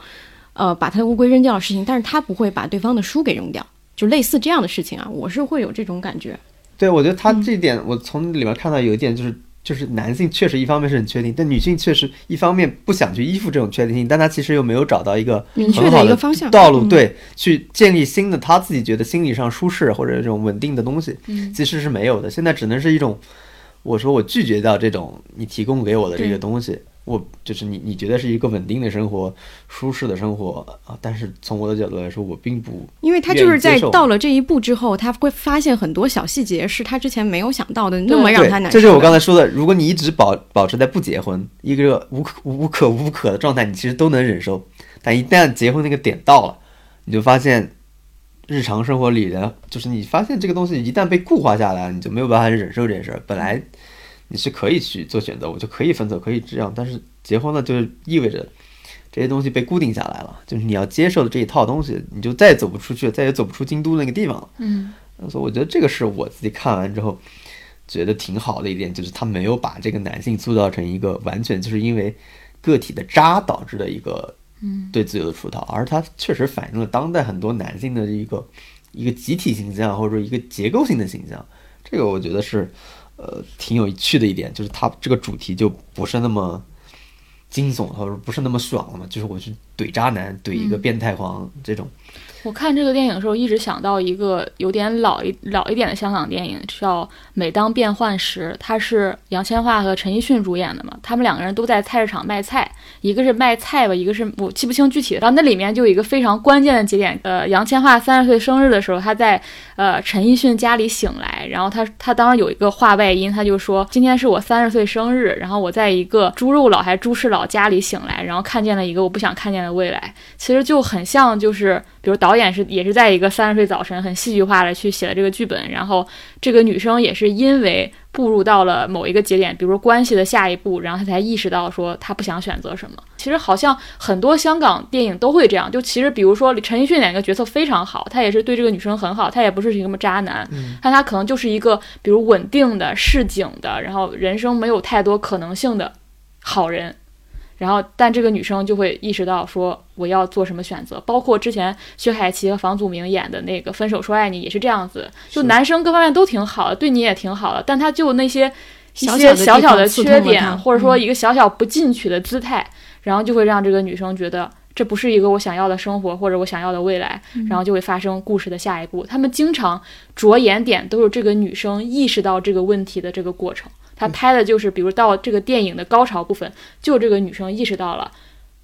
呃，把她的乌龟扔掉的事情，但是她不会把对方的书给扔掉，就类似这样的事情啊，我是会有这种感觉。对，我觉得他这点，我从里面看到有一点就是。就是男性确实一方面是很确定，但女性确实一方面不想去依附这种确定性，但她其实又没有找到一个明确的一个方向道路，对，去建立新的她自己觉得心理上舒适或者这种稳定的东西，其实是没有的。现在只能是一种，我说我拒绝掉这种你提供给我的这个东西。我就是你，你觉得是一个稳定的生活、舒适的生活啊？但是从我的角度来说，我并不，因为他就是在到了这一步之后，他会发现很多小细节是他之前没有想到的，那么让他难受。这是我刚才说的，如果你一直保保持在不结婚一个无可无可无可的状态，你其实都能忍受。但一旦结婚那个点到了，你就发现日常生活里的，就是你发现这个东西一旦被固化下来，你就没有办法忍受这件事儿。本来。你是可以去做选择，我就可以分手，可以这样。但是结婚了，就是意味着这些东西被固定下来了，就是你要接受的这一套东西，你就再也走不出去，再也走不出京都那个地方了。嗯，所以我觉得这个是我自己看完之后觉得挺好的一点，就是他没有把这个男性塑造成一个完全就是因为个体的渣导致的一个嗯对自由的出逃，而他确实反映了当代很多男性的一个一个集体形象或者说一个结构性的形象。这个我觉得是。呃，挺有趣的一点就是，它这个主题就不是那么惊悚，或者不是那么爽了嘛，就是我去怼渣男，怼一个变态狂这种。我看这个电影的时候，一直想到一个有点老一老一点的香港电影，叫《每当变幻时》，它是杨千嬅和陈奕迅主演的嘛。他们两个人都在菜市场卖菜，一个是卖菜吧，一个是我记不清具体的。然后那里面就有一个非常关键的节点，呃，杨千嬅三十岁生日的时候，她在呃陈奕迅家里醒来，然后他他当时有一个话外音，他就说今天是我三十岁生日，然后我在一个猪肉佬还猪市佬家里醒来，然后看见了一个我不想看见的未来，其实就很像就是。比如导演是也是在一个三十岁早晨很戏剧化的去写了这个剧本，然后这个女生也是因为步入到了某一个节点，比如说关系的下一步，然后她才意识到说她不想选择什么。其实好像很多香港电影都会这样，就其实比如说陈奕迅演一个角色非常好，他也是对这个女生很好，他也不是一个什么渣男，但他可能就是一个比如稳定的市井的，然后人生没有太多可能性的好人。然后，但这个女生就会意识到说我要做什么选择，包括之前薛凯琪和房祖名演的那个《分手说爱你》也是这样子，就男生各方面都挺好的，对你也挺好的，但他就那些一些小小的缺点，或者说一个小小不进取的姿态，然后就会让这个女生觉得这不是一个我想要的生活或者我想要的未来，然后就会发生故事的下一步。他们经常着眼点都是这个女生意识到这个问题的这个过程。他拍的就是，比如到这个电影的高潮部分，就这个女生意识到了，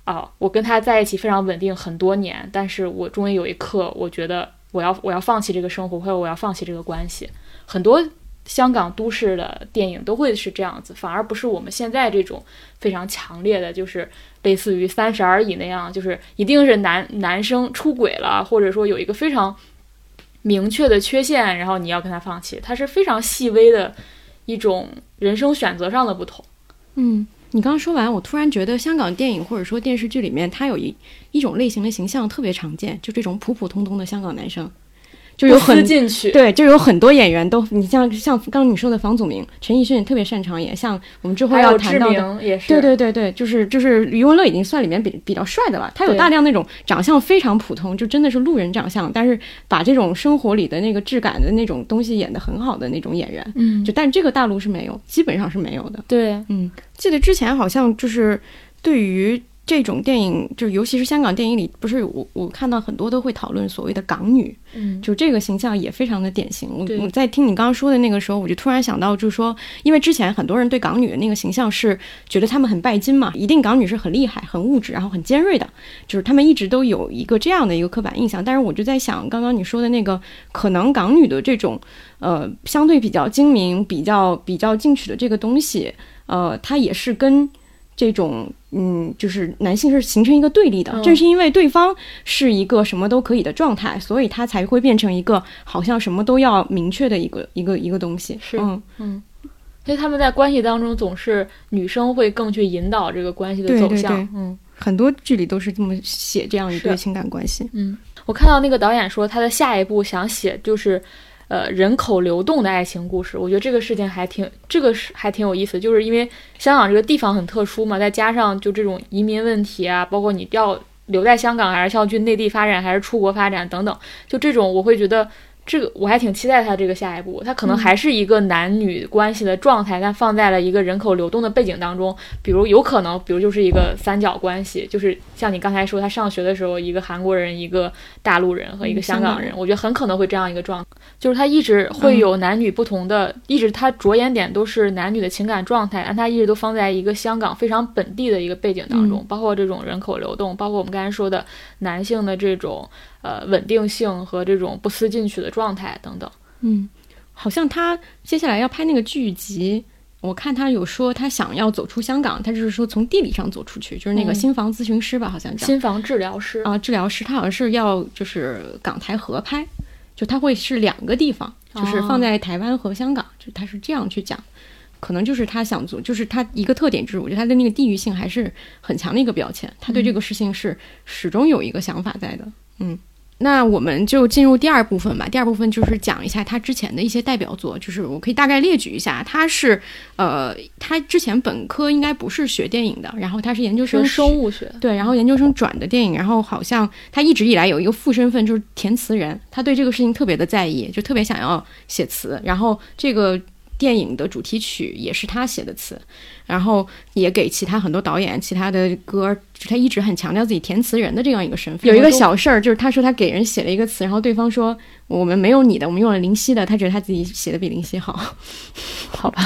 啊，我跟他在一起非常稳定很多年，但是我终于有一刻，我觉得我要我要放弃这个生活，或者我要放弃这个关系。很多香港都市的电影都会是这样子，反而不是我们现在这种非常强烈的，就是类似于《三十而已》那样，就是一定是男男生出轨了，或者说有一个非常明确的缺陷，然后你要跟他放弃，他是非常细微的一种人生选择上的不同。嗯，你刚说完，我突然觉得香港电影或者说电视剧里面，它有一一种类型的形象特别常见，就这种普普通通的香港男生。就有很进去，对，就有很多演员都，你像像刚刚你说的房祖名、陈奕迅特别擅长演，像我们之后要谈到的，也是，对对对对，就是就是余文乐已经算里面比比较帅的了，他有大量那种长相非常普通，就真的是路人长相，但是把这种生活里的那个质感的那种东西演得很好的那种演员，嗯，就但这个大陆是没有，基本上是没有的，对，嗯，记得之前好像就是对于。这种电影，就尤其是香港电影里，不是我我看到很多都会讨论所谓的港女，嗯，就这个形象也非常的典型。我我在听你刚刚说的那个时候，我就突然想到，就是说，因为之前很多人对港女的那个形象是觉得她们很拜金嘛，一定港女是很厉害、很物质，然后很尖锐的，就是他们一直都有一个这样的一个刻板印象。但是我就在想，刚刚你说的那个，可能港女的这种，呃，相对比较精明、比较比较进取的这个东西，呃，它也是跟。这种嗯，就是男性是形成一个对立的，正是因为对方是一个什么都可以的状态，所以他才会变成一个好像什么都要明确的一个一个一个东西。是，嗯嗯，所以他们在关系当中总是女生会更去引导这个关系的走向。嗯，很多剧里都是这么写这样一对情感关系。嗯，我看到那个导演说他的下一步想写就是。呃，人口流动的爱情故事，我觉得这个事情还挺，这个是还挺有意思，就是因为香港这个地方很特殊嘛，再加上就这种移民问题啊，包括你要留在香港，还是要去内地发展，还是出国发展等等，就这种我会觉得。这个我还挺期待他这个下一步，他可能还是一个男女关系的状态，但放在了一个人口流动的背景当中，比如有可能，比如就是一个三角关系，就是像你刚才说，他上学的时候，一个韩国人、一个大陆人和一个香港人，我觉得很可能会这样一个状，就是他一直会有男女不同的，一直他着眼点都是男女的情感状态，但他一直都放在一个香港非常本地的一个背景当中，包括这种人口流动，包括我们刚才说的男性的这种。呃，稳定性和这种不思进取的状态等等。嗯，好像他接下来要拍那个剧集，我看他有说他想要走出香港，他就是说从地理上走出去，就是那个新房咨询师吧，好像叫。心房治疗师。啊，治疗师，他好像是要就是港台合拍，就他会是两个地方，就是放在台湾和香港，就他是这样去讲，可能就是他想做，就是他一个特点就是，我觉得他的那个地域性还是很强的一个标签，他对这个事情是始终有一个想法在的，嗯。那我们就进入第二部分吧。第二部分就是讲一下他之前的一些代表作，就是我可以大概列举一下。他是，呃，他之前本科应该不是学电影的，然后他是研究生生物学，对，然后研究生转的电影，然后好像他一直以来有一个副身份就是填词人，他对这个事情特别的在意，就特别想要写词，然后这个。电影的主题曲也是他写的词，然后也给其他很多导演其他的歌，他一直很强调自己填词人的这样一个身份。有一个小事儿，就是他说他给人写了一个词，然后对方说我们没有你的，我们用了林夕的，他觉得他自己写的比林夕好，好吧？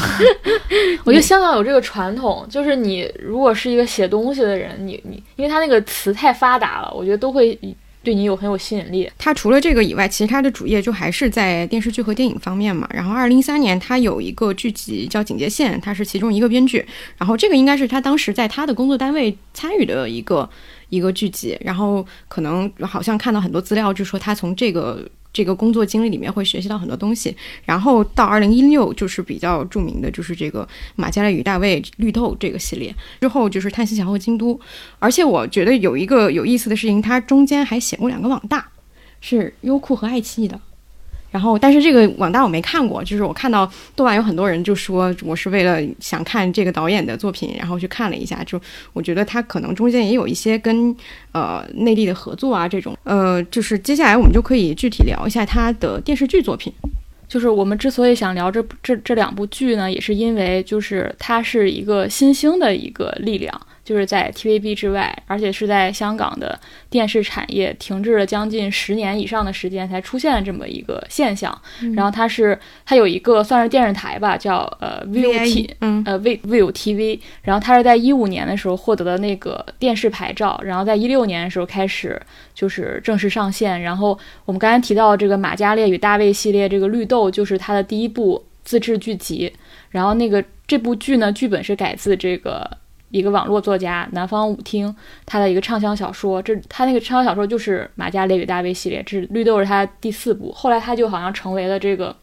我觉得香港有这个传统，就是你如果是一个写东西的人，你你，因为他那个词太发达了，我觉得都会。对你有很有吸引力。他除了这个以外，其实他的主业就还是在电视剧和电影方面嘛。然后，二零一三年他有一个剧集叫《警戒线》，他是其中一个编剧。然后，这个应该是他当时在他的工作单位参与的一个一个剧集。然后，可能好像看到很多资料，就说他从这个。这个工作经历里面会学习到很多东西，然后到二零一六就是比较著名的，就是这个马加丽与大卫绿豆这个系列，之后就是叹息桥和京都，而且我觉得有一个有意思的事情，它中间还写过两个网大，是优酷和爱奇艺的。然后，但是这个网大我没看过，就是我看到豆瓣有很多人就说我是为了想看这个导演的作品，然后去看了一下，就我觉得他可能中间也有一些跟呃内地的合作啊这种，呃，就是接下来我们就可以具体聊一下他的电视剧作品。就是我们之所以想聊这这这两部剧呢，也是因为就是它是一个新兴的一个力量。就是在 TVB 之外，而且是在香港的电视产业停滞了将近十年以上的时间才出现了这么一个现象。然后它是它有一个算是电视台吧，叫呃 ViuT，呃 V ViuTV。然后它是在一五年的时候获得的那个电视牌照，然后在一六年的时候开始就是正式上线。然后我们刚才提到这个《马加列与大卫》系列，这个绿豆就是它的第一部。自制剧集。然后那个这部剧呢，剧本是改自这个一个网络作家南方舞厅他的一个畅销小说。这他那个畅销小说就是《马加雷与大卫》系列，这是绿豆是他第四部。后来他就好像成为了这个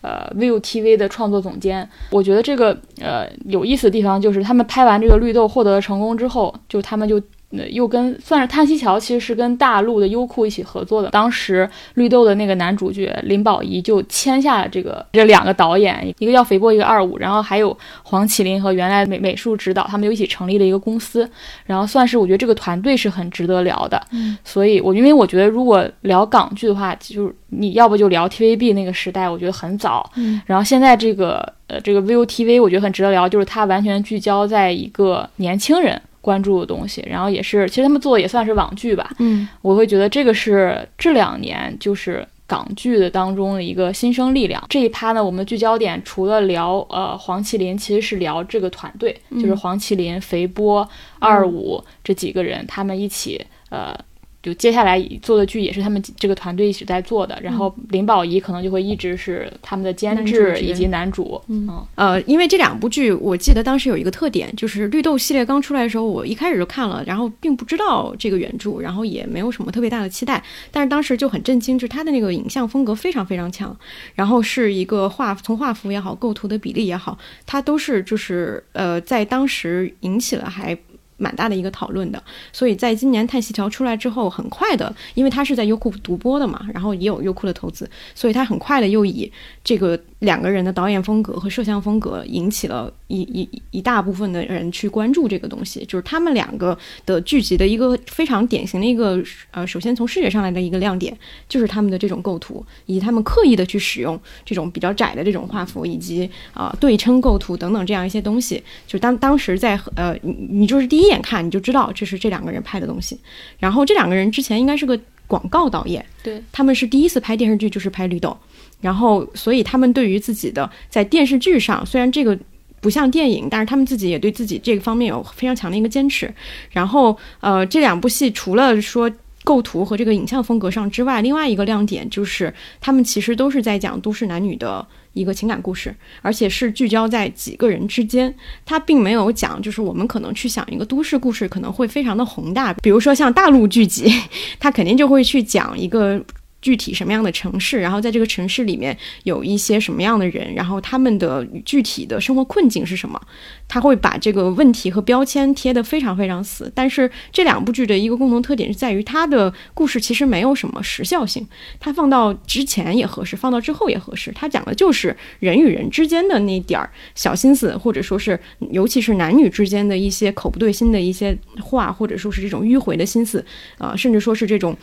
呃 ViuTV 的创作总监。我觉得这个呃有意思的地方就是他们拍完这个绿豆获得了成功之后，就他们就。又跟算是叹息桥，其实是跟大陆的优酷一起合作的。当时绿豆的那个男主角林保怡就签下了这个这两个导演，一个叫肥波，一个二五，然后还有黄麒麟和原来美美术指导，他们就一起成立了一个公司。然后算是我觉得这个团队是很值得聊的。嗯，所以我因为我觉得如果聊港剧的话，就是你要不就聊 TVB 那个时代，我觉得很早。嗯，然后现在这个呃这个 ViuTV 我觉得很值得聊，就是它完全聚焦在一个年轻人。关注的东西，然后也是，其实他们做的也算是网剧吧。嗯，我会觉得这个是这两年就是港剧的当中的一个新生力量。这一趴呢，我们的聚焦点除了聊呃黄麒麟，其实是聊这个团队，就是黄麒麟、肥波、二五这几个人，他们一起呃。就接下来做的剧也是他们这个团队一起在做的，然后林保怡可能就会一直是他们的监制以及男主。嗯，呃，因为这两部剧，我记得当时有一个特点，就是绿豆系列刚出来的时候，我一开始就看了，然后并不知道这个原著，然后也没有什么特别大的期待，但是当时就很震惊，就是它的那个影像风格非常非常强，然后是一个画从画幅也好，构图的比例也好，它都是就是呃在当时引起了还。蛮大的一个讨论的，所以在今年《叹息桥》出来之后，很快的，因为它是在优酷独播的嘛，然后也有优酷的投资，所以它很快的又以这个。两个人的导演风格和摄像风格引起了一一一大部分的人去关注这个东西，就是他们两个的聚集的一个非常典型的一个呃，首先从视觉上来的一个亮点，就是他们的这种构图，以及他们刻意的去使用这种比较窄的这种画幅，以及啊对称构图等等这样一些东西。就当当时在呃，你你就是第一一眼看你就知道这是这两个人拍的东西。然后这两个人之前应该是个广告导演，对他们是第一次拍电视剧就是拍绿豆。然后，所以他们对于自己的在电视剧上，虽然这个不像电影，但是他们自己也对自己这个方面有非常强的一个坚持。然后，呃，这两部戏除了说构图和这个影像风格上之外，另外一个亮点就是他们其实都是在讲都市男女的一个情感故事，而且是聚焦在几个人之间。他并没有讲，就是我们可能去想一个都市故事可能会非常的宏大，比如说像大陆剧集，他肯定就会去讲一个。具体什么样的城市，然后在这个城市里面有一些什么样的人，然后他们的具体的生活困境是什么？他会把这个问题和标签贴得非常非常死。但是这两部剧的一个共同特点是在于，它的故事其实没有什么时效性，它放到之前也合适，放到之后也合适。它讲的就是人与人之间的那点儿小心思，或者说是尤其是男女之间的一些口不对心的一些话，或者说是这种迂回的心思，啊，甚至说是这种。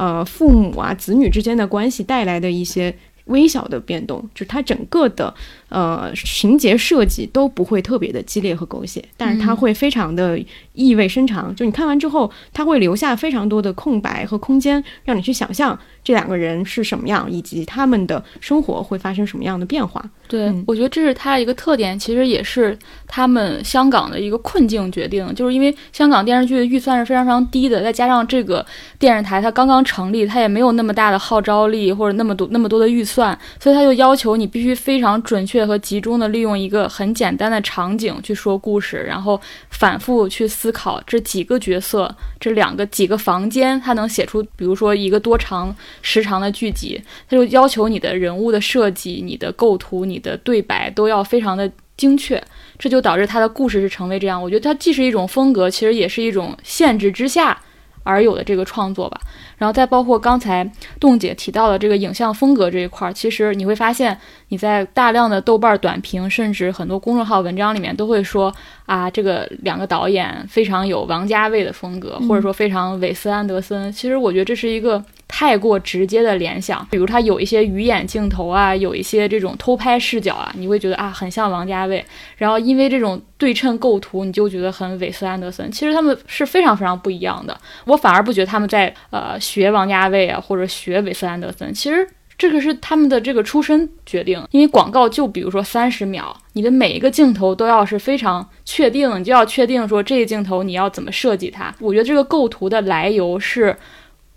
呃，父母啊，子女之间的关系带来的一些微小的变动，就是它整个的呃情节设计都不会特别的激烈和狗血，但是它会非常的意味深长。就你看完之后，它会留下非常多的空白和空间，让你去想象这两个人是什么样，以及他们的生活会发生什么样的变化。对，我觉得这是它一个特点，其实也是他们香港的一个困境决定，就是因为香港电视剧的预算是非常非常低的，再加上这个电视台它刚刚成立，它也没有那么大的号召力或者那么多那么多的预算，所以它就要求你必须非常准确和集中的利用一个很简单的场景去说故事，然后反复去思考这几个角色、这两个几个房间，它能写出比如说一个多长时长的剧集，它就要求你的人物的设计、你的构图、你。的对白都要非常的精确，这就导致他的故事是成为这样。我觉得它既是一种风格，其实也是一种限制之下而有的这个创作吧。然后再包括刚才洞姐提到的这个影像风格这一块儿，其实你会发现你在大量的豆瓣短评，甚至很多公众号文章里面都会说啊，这个两个导演非常有王家卫的风格，或者说非常韦斯安德森。其实我觉得这是一个。太过直接的联想，比如他有一些鱼眼镜头啊，有一些这种偷拍视角啊，你会觉得啊很像王家卫。然后因为这种对称构图，你就觉得很韦斯安德森。其实他们是非常非常不一样的。我反而不觉得他们在呃学王家卫啊，或者学韦斯安德森。其实这个是他们的这个出身决定。因为广告就比如说三十秒，你的每一个镜头都要是非常确定，你就要确定说这个镜头你要怎么设计它。我觉得这个构图的来由是。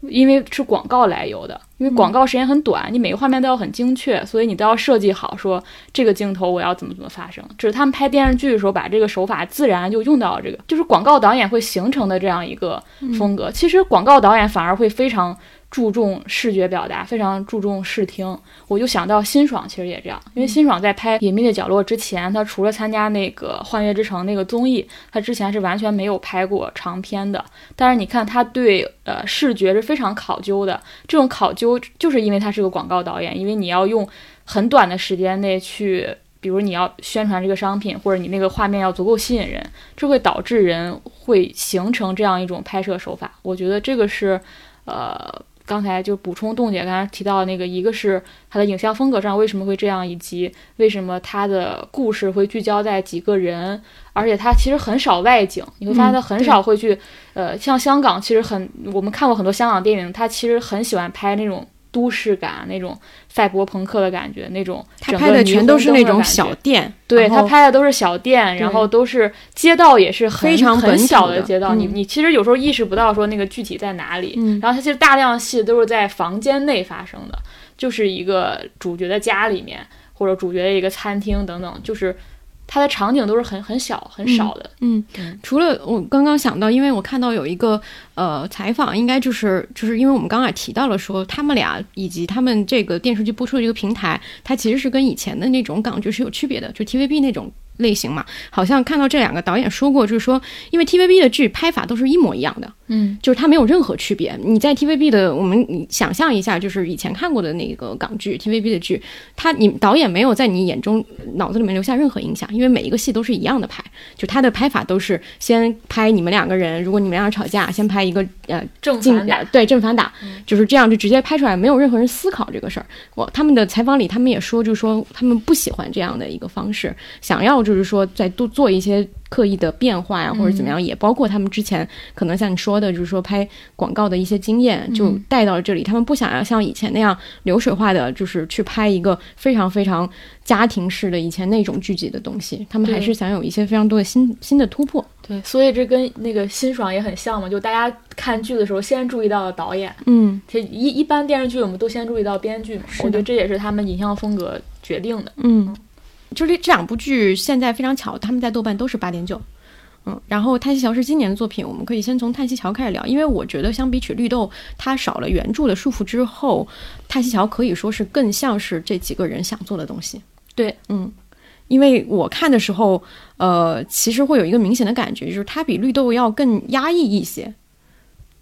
因为是广告来由的，因因为广告时间很短，你每个画面都要很精确，所以你都要设计好，说这个镜头我要怎么怎么发生。只是他们拍电视剧的时候，把这个手法自然就用到了这个，就是广告导演会形成的这样一个风格。其实广告导演反而会非常。注重视觉表达，非常注重视听。我就想到辛爽，其实也这样。因为辛爽在拍《隐秘的角落》之前，他除了参加那个《幻乐之城》那个综艺，他之前是完全没有拍过长片的。但是你看，他对呃视觉是非常考究的。这种考究就是因为他是个广告导演，因为你要用很短的时间内去，比如你要宣传这个商品，或者你那个画面要足够吸引人，这会导致人会形成这样一种拍摄手法。我觉得这个是呃。刚才就补充，洞姐刚才提到那个，一个是它的影像风格上为什么会这样，以及为什么它的故事会聚焦在几个人，而且它其实很少外景，你会发现它很少会去，呃，像香港其实很，我们看过很多香港电影，它其实很喜欢拍那种。都市感那种赛博朋克的感觉，那种他拍的全都是那种小店，对他拍的都是小店，然后都是街道也是非常很小的街道，你你其实有时候意识不到说那个具体在哪里，然后他其实大量戏都是在房间内发生的，就是一个主角的家里面或者主角的一个餐厅等等，就是。它的场景都是很很小很少的，嗯，除了我刚刚想到，因为我看到有一个呃采访，应该就是就是因为我们刚才提到了说他们俩以及他们这个电视剧播出的这个平台，它其实是跟以前的那种港剧是有区别的，就 TVB 那种。类型嘛，好像看到这两个导演说过，就是说，因为 TVB 的剧拍法都是一模一样的，嗯，就是它没有任何区别。你在 TVB 的，我们想象一下，就是以前看过的那个港剧 TVB 的剧，他你导演没有在你眼中脑子里面留下任何印象，因为每一个戏都是一样的拍，就他的拍法都是先拍你们两个人，如果你们俩吵架，先拍一个呃正反打，对正反打，就是这样就直接拍出来，没有任何人思考这个事儿。我他们的采访里，他们也说，就是说他们不喜欢这样的一个方式，想要就是说在多。做一些刻意的变化呀，或者怎么样，也包括他们之前可能像你说的，就是说拍广告的一些经验，就带到了这里。他们不想要像以前那样流水化的，就是去拍一个非常非常家庭式的以前那种剧集的东西。他们还是想有一些非常多的新新的突破。对，所以这跟那个辛爽也很像嘛，就大家看剧的时候先注意到了导演，嗯，这一一般电视剧我们都先注意到编剧嘛。我觉得这也是他们影像风格决定的。嗯。就这这两部剧现在非常巧，他们在豆瓣都是八点九，嗯，然后《叹息桥》是今年的作品，我们可以先从《叹息桥》开始聊，因为我觉得相比起《绿豆》，它少了原著的束缚之后，《叹息桥》可以说是更像是这几个人想做的东西。对，嗯，因为我看的时候，呃，其实会有一个明显的感觉，就是它比《绿豆》要更压抑一些。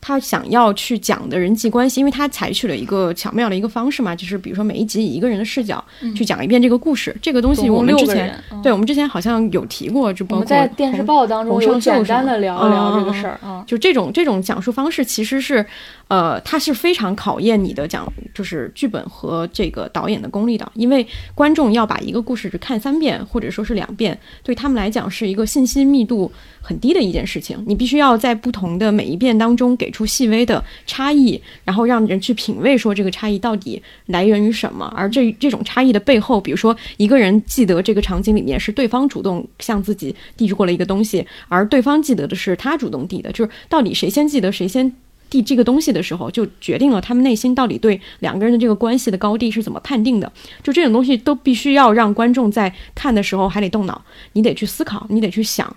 他想要去讲的人际关系，因为他采取了一个巧妙的一个方式嘛，就是比如说每一集以一个人的视角去讲一遍这个故事。这个东西我们之前对我们之前好像有提过，就包括在电视报当中有简单的聊一聊这个事儿啊。就这种这种讲述方式，其实是呃，它是非常考验你的讲，就是剧本和这个导演的功力的，因为观众要把一个故事看三遍或者说是两遍，对他们来讲是一个信息密度很低的一件事情。你必须要在不同的每一遍当中给。出细微的差异，然后让人去品味，说这个差异到底来源于什么？而这这种差异的背后，比如说一个人记得这个场景里面是对方主动向自己递过了一个东西，而对方记得的是他主动递的，就是到底谁先记得谁先递这个东西的时候，就决定了他们内心到底对两个人的这个关系的高低是怎么判定的。就这种东西都必须要让观众在看的时候还得动脑，你得去思考，你得去想。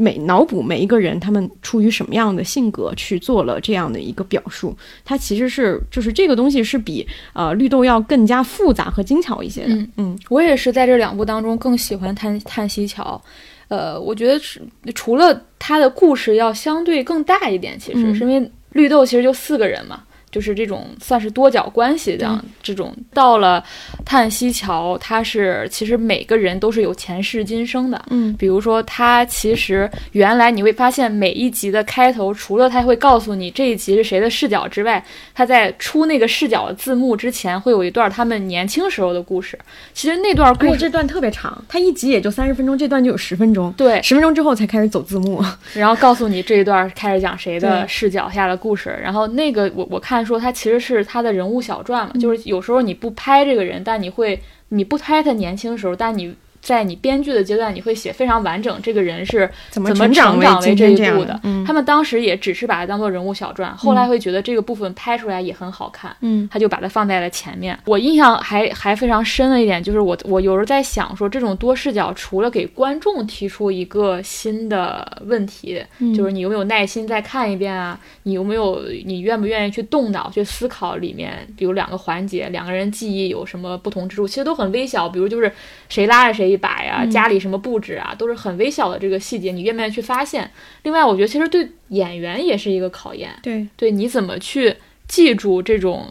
每脑补每一个人，他们出于什么样的性格去做了这样的一个表述，它其实是就是这个东西是比呃绿豆要更加复杂和精巧一些的。嗯嗯，我也是在这两部当中更喜欢叹叹息桥，呃，我觉得是除了它的故事要相对更大一点，其实是因为绿豆其实就四个人嘛。就是这种算是多角关系这样，这种到了叹息桥，它是其实每个人都是有前世今生的。嗯，比如说他其实原来你会发现每一集的开头，除了他会告诉你这一集是谁的视角之外，他在出那个视角的字幕之前会有一段他们年轻时候的故事。其实那段故事这段特别长，他一集也就三十分钟，这段就有十分钟。对，十分钟之后才开始走字幕，然后告诉你这一段开始讲谁的视角下的故事。然后那个我我看。说他其实是他的人物小传嘛，就是有时候你不拍这个人，但你会你不拍他年轻的时候，但你在你编剧的阶段，你会写非常完整，这个人是怎么成长为这一步的？嗯他们当时也只是把它当做人物小传，后来会觉得这个部分拍出来也很好看，嗯他就把它放在了前面。我印象还还非常深的一点就是我，我有时候在想说，这种多视角除了给观众提出一个新的问题，嗯就是你有没有耐心再看一遍啊？你有没有你愿不愿意去动脑去思考里面，比如两个环节，两个人记忆有什么不同之处？其实都很微小，比如就是谁拉着谁一把呀，嗯家里什么布置啊，都是很微小的这个细节，你愿不愿意去发现？另外，我觉得其实对演员也是一个考验。对，对，你怎么去记住这种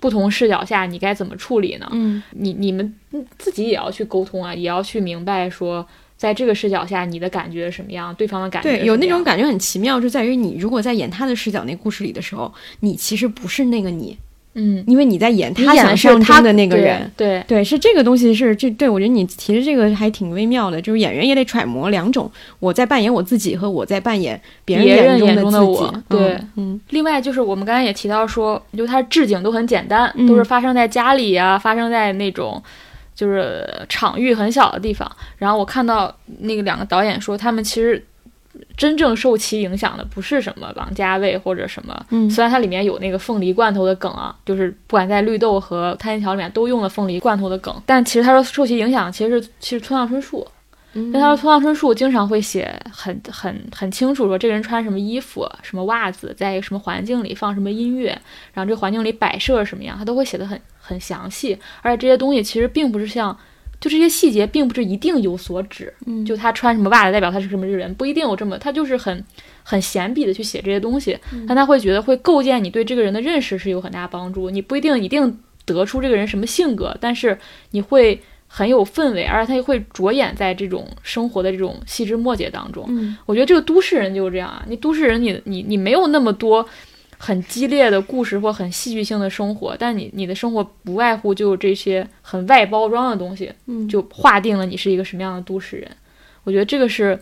不同视角下你该怎么处理呢？嗯你你们自己也要去沟通啊，也要去明白说，在这个视角下你的感觉什么样，对方的感觉对，有那种。感觉很奇妙，就在于你如果在演他的视角那故事里的时候，你其实不是那个你，嗯，因为你在演他想你演的是他象中的那个人。对，对，是这个东西是这对我觉得你提的这个还挺微妙的，就是演员也得揣摩两种，我在扮演我自己和我在扮演别人眼中的自己我。对嗯嗯另外就是我们刚才也提到说，就它置景都很简单，嗯都是发生在家里啊，发生在那种就是场域很小的地方。然后我看到那个两个导演说，他们其实真正受其影响的不是什么王家卫或者什么，嗯虽然它里面有那个凤梨罐头的梗啊，就是不管在绿豆和摊心桥里面都用了凤梨罐头的梗，但其实他说受其影响其实是其实村上春树。嗯因为他说村上春树经常会写很很很清楚，说这个人穿什么衣服、什么袜子，在一个什么环境里放什么音乐，然后这个环境里摆设什么样，他都会写的很很详细。而且这些东西其实并不是像，就这些细节并不是一定有所指，嗯就他穿什么袜子代表他是什么人，不一定有这么，他就是很很闲笔的去写这些东西，但他会觉得会构建你对这个人的认识是有很大帮助。你不一定一定得出这个人什么性格，但是你会很有氛围，而且他会着眼在这种生活的这种细枝末节当中。嗯我觉得这个都市人就是这样啊，你都市人你你你没有那么多很激烈的故事或很戏剧性的生活，但你你的生活不外乎就这些很外包装的东西，嗯就划定了你是一个什么样的都市人。我觉得这个是。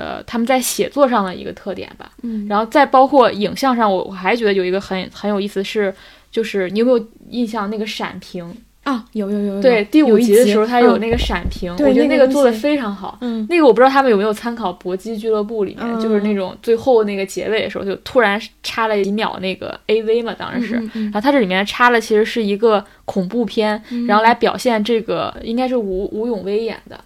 呃，他们在写作上的一个特点吧，嗯然后再包括影像上，我我还觉得有一个很很有意思是，就是你有没有印象那个闪屏？啊，有有有有对，第五集的时候它有嗯那个闪屏，我觉得那个做的非常好。嗯那个我不知道他们有没有参考《搏击俱乐部》里面，嗯就是那种最后那个结尾的时候，就突然插了几秒那个 AV 嘛，当然是。然后它这里面插了其实是一个恐怖片，嗯然后来表现这个应该是吴吴永威演的，啊，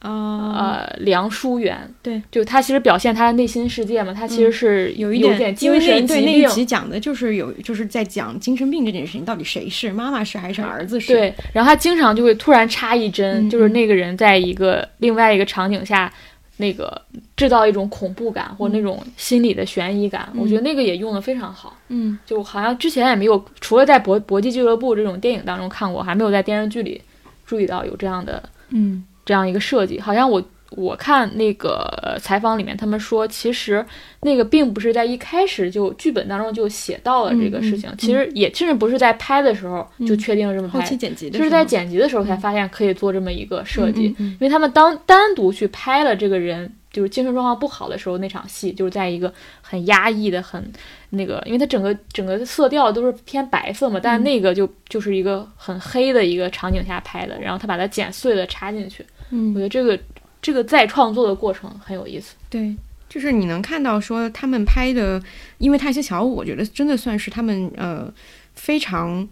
呃，梁淑媛。对，就他其实表现他的内心世界嘛，他其实是有一点精神疾那对那一病。集讲的就是有就是在讲精神病这件事情，到底谁是妈妈是还是儿子是？对，然后他经常就会突然插一针，嗯就是那个人在一个另外一个场景下，那个制造一种恐怖感或那种心理的悬疑感，我觉得那个也用的非常好。嗯就好像之前也没有，除了在搏搏击俱乐部这种电影当中看过，还没有在电视剧里注意到有这样的嗯这样一个设计。好像我我看那个呃采访里面，他们说其实那个并不是在一开始就剧本当中就写到了这个事情，其实也甚至不是在拍的时候就嗯确定这么拍，后期剪辑的就是在剪辑的时候才发现可以做这么一个设计。因为他们当单独去拍了这个人就是精神状况不好的时候那场戏，就是在一个很压抑的、很那个，因为它整个整个色调都是偏白色嘛，但是那个就就是一个很黑的一个场景下拍的，然后他把它剪碎了插进去，嗯我觉得这个这个再创作的过程很有意思。对，就是你能看到说他们拍的，因为泰西乔，我觉得真的算是他们呃非常。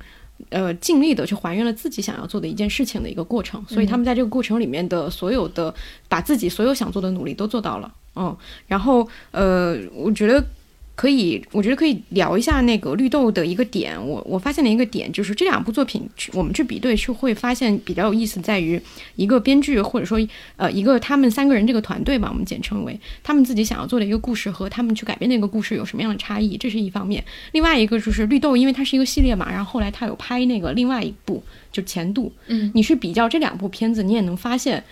呃，尽力的去还原了自己想要做的一件事情的一个过程，所以他们在这个过程里面的所有的把自己所有想做的努力都做到了，嗯，然后呃，我觉得可以，我觉得可以聊一下那个绿豆的一个点。我我发现了一个点，就是这两部作品去我们去比对，去会发现比较有意思，在于一个编剧或者说呃一个他们三个人这个团队吧，我们简称为他们自己想要做的一个故事和他们去改编的一个故事有什么样的差异，这是一方面。另外一个就是绿豆，因为它是一个系列嘛，然后后来他有拍那个另外一部就前度，嗯，你去比较这两部片子，你也能发现。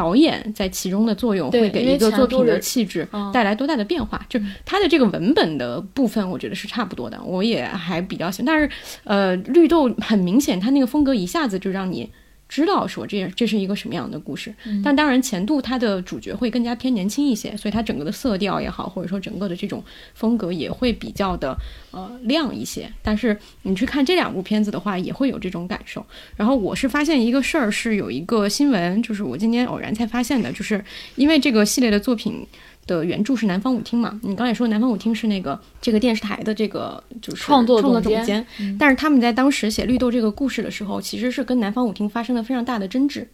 导演在其中的作用会给一个作品的气质嗯带来多大的变化？就是它的这个文本的部分，我觉得是差不多的，我也还比较喜欢。但是，呃，绿豆很明显，它那个风格一下子就让你知道说这这是一个什么样的故事。嗯但当然，前度它的主角会更加偏年轻一些，所以它整个的色调也好，或者说整个的这种风格也会比较的呃亮一些。但是你去看这两部片子的话，也会有这种感受。然后我是发现一个事儿，是有一个新闻，就是我今天偶然才发现的，就是因为这个系列的作品。的原著是南方舞厅嘛？你刚才说南方舞厅是那个这个电视台的这个就是创作创作总监，嗯但是他们在当时写《绿豆》这个故事的时候，其实是跟南方舞厅发生了非常大的争执。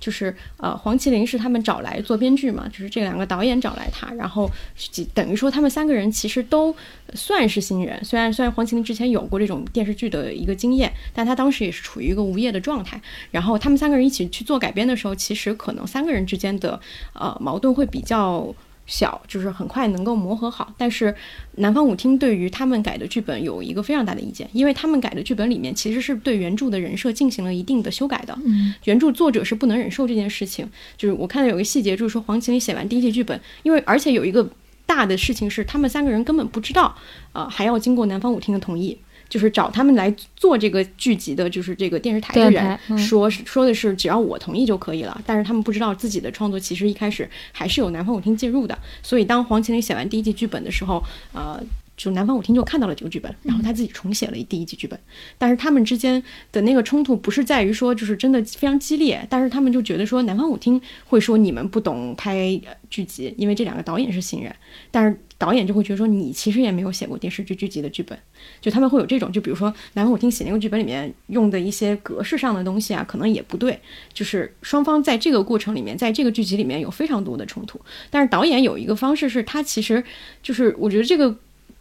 就是呃，黄麒麟是他们找来做编剧嘛，就是这两个导演找来他，然后几等于说他们三个人其实都算是新人，虽然虽然黄麒麟之前有过这种电视剧的一个经验，但他当时也是处于一个无业的状态。然后他们三个人一起去做改编的时候，其实可能三个人之间的呃矛盾会比较。小就是很快能够磨合好，但是南方舞厅对于他们改的剧本有一个非常大的意见，因为他们改的剧本里面其实是对原著的人设进行了一定的修改的。嗯，原著作者是不能忍受这件事情，就是我看到有个细节，就是说黄麒麟写完第一季剧本，因为而且有一个大的事情是，他们三个人根本不知道，呃，还要经过南方舞厅的同意。就是找他们来做这个剧集的，就是这个电视台的人说是说的是只要我同意就可以了，但是他们不知道自己的创作其实一开始还是有南方舞厅介入的，所以当黄麒麟写完第一季剧本的时候，呃，就南方舞厅就看到了这个剧本，然后他自己重写了第一季剧本，但是他们之间的那个冲突不是在于说就是真的非常激烈，但是他们就觉得说南方舞厅会说你们不懂拍呃剧集，因为这两个导演是新人，但是导演就会觉得说你其实也没有写过电视剧剧集的剧本，就他们会有这种，就比如说南方舞厅写那个剧本里面用的一些格式上的东西啊，可能也不对，就是双方在这个过程里面，在这个剧集里面有非常多的冲突，但是导演有一个方式是他其实就是我觉得这个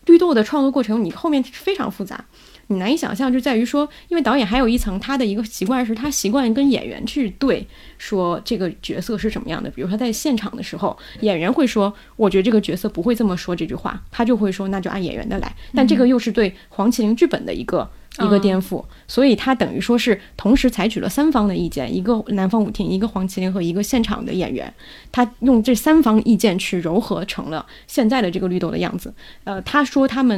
绿豆的创作过程，你后面非常复杂。你难以想象，就在于说，因为导演还有一层他的一个习惯是，他习惯跟演员去对说这个角色是什么样的。比如说在现场的时候，演员会说：“我觉得这个角色不会这么说这句话。”他就会说：“那就按演员的来。”但这个又是对黄麒麟剧本的一个。一个颠覆，所以他等于说是同时采取了三方的意见，一个南方舞厅，一个黄麒麟和一个现场的演员，他用这三方意见去糅合成了现在的这个绿豆的样子。呃，他说他们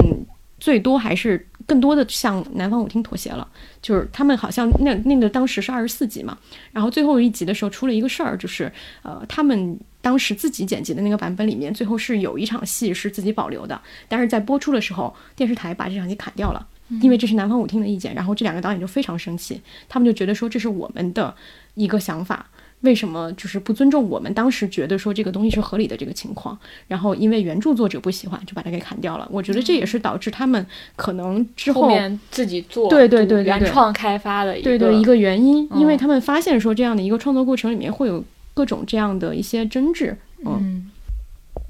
最多还是更多的向南方舞厅妥协了，就是他们好像那那个当时是二十四集嘛，然后最后一集的时候出了一个事儿，就是呃他们。当时自己剪辑的那个版本里面，最后是有一场戏是自己保留的，但是在播出的时候，电视台把这场戏砍掉了。因为这是南方舞厅的意见，然后这两个导演就非常生气，他们就觉得说这是我们的一个想法，为什么就是不尊重我们当时觉得说这个东西是合理的这个情况？然后因为原著作者不喜欢，就把它给砍掉了。我觉得这也是导致他们可能之后自己做对对对原创开发的一个对对一个原因，因为嗯他们发现说这样的一个创作过程里面会有各种这样的一些争执，嗯嗯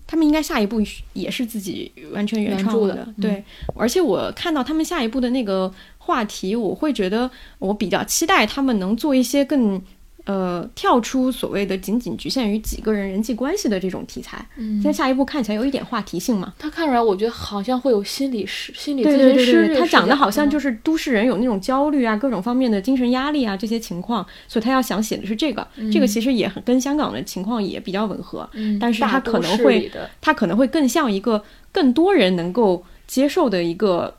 他们应该下一步也是自己完全原原创的，对。而且我看到他们下一步的那个话题，我会觉得我比较期待他们能做一些更呃跳出所谓的仅仅局限于几个人人际关系的这种题材。嗯现在下一步看起来有一点话题性嘛，他看出来，我觉得好像会有心理师、心理咨询师对对对对，他。讲的好像就是是都市人有那种焦虑啊，各种方面的精神压力啊这些情况，所以他要想写的是这个。这个其实也很跟香港的情况也比较吻合，嗯但是他可能会市里的它可能会更像一个更多人能够接受的一个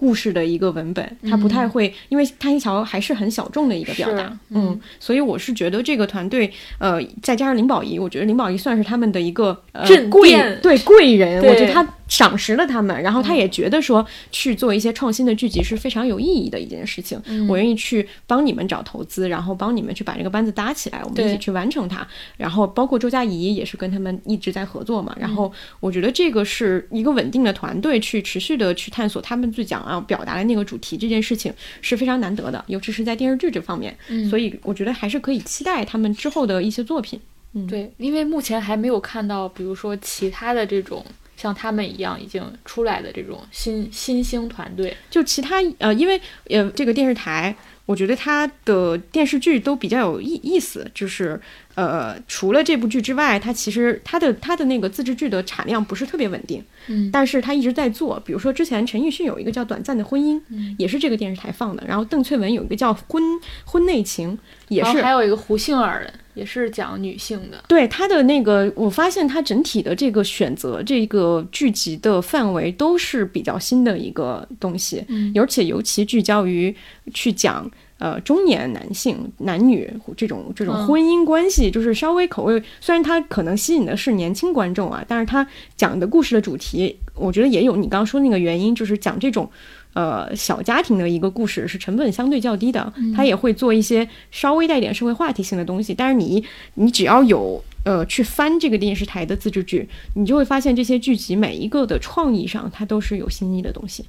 故事的一个文本，他不太会，因为它一条还是很小众的一个表达，嗯。嗯所以我是觉得这个团队，呃，再加上林保怡，我觉得林保怡算是他们的一个、呃、贵店。对贵人，我觉得他赏识了他们，然后他也觉得说去做一些创新的剧集是非常有意义的一件事情，嗯我愿意去帮你们找投资，然后帮你们去把这个班子搭起来，我们一起去完成它。然后包括周佳怡也是跟他们一直在合作嘛。然嗯后我觉得这个是一个稳定的团队去持续的去探索他们最想要表达的那个主题，这件事情是非常难得的，尤其是在电视剧这方面。嗯所以我觉得还是可以期待他们之后的一些作品。嗯对，因为目前还没有看到，比如说其他的这种像他们一样已经出来的这种新新兴团队。就其他呃，因为呃这个电视台，我觉得它的电视剧都比较有意意思，就是呃除了这部剧之外，它其实它的它的那个自制剧的产量不是特别稳定，嗯但是它一直在做。比如说之前陈奕迅有一个叫《短暂的婚姻》，嗯也是这个电视台放的，然后邓萃雯有一个叫《婚婚内情》，也是还有一个胡杏儿的，也是讲女性的。对它的那个，我发现它整体的这个选择这个剧集的范围都是比较新的一个东西，嗯而且尤其聚焦于去讲呃中年男性男女这种这种嗯婚姻关系，就是稍微口味，虽然它可能吸引的是年轻观众啊，但是它讲的故事的主题，我觉得也有你刚刚说那个原因，就是讲这种。呃，小家庭的一个故事是成本相对较低的，他也会做一些稍微带一点社会话题性的东西。但是你你只要有呃去翻这个电视台的自制剧，你就会发现这些剧集每一个的创意上，它都是有新意的东西。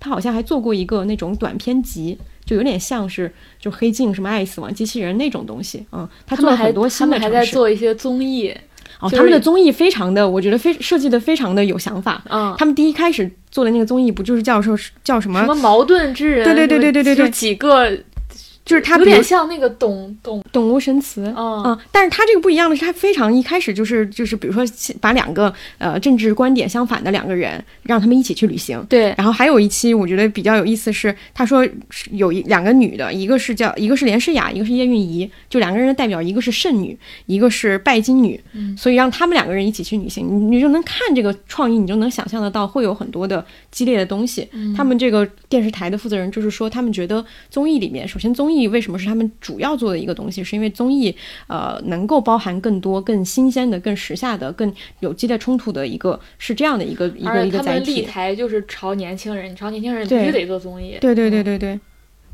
他好像还做过一个那种短片集，就有点像是就黑镜什么爱死亡机器人那种东西，嗯，他做了很多新的们还在。做一些综艺，哦，他们的综艺非常的，我觉得非设计的非常的有想法。嗯，他们第一开始做的那个综艺不就是叫说叫什么？什么矛盾之人，对对对对对对对就几个，就是他有点像那个董董，董无神词，嗯嗯，但是他这个不一样的是，他非常一开始就是就是比如说把两个呃政治观点相反的两个人，让他们一起去旅行。对，然后还有一期我觉得比较有意思是，他说是有一两个女的，一个是叫一个是连诗雅，一个是叶蕴仪，就两个人的代表，一个是圣女，一个是拜金女，嗯所以让他们两个人一起去旅行，你你就能看这个创意，你就能想象得到会有很多的激烈的东西。嗯他们这个电视台的负责人就是说，他们觉得综艺里面，首先综艺为什么是他们主要做的一个东西，是因为综艺呃能够包含更多、更新鲜的、更时下的、更有激烈冲突的一个是这样的一个一个而一个载体他们立。台就是朝年轻人，你朝年轻人必须得做综艺，对对对嗯。对对，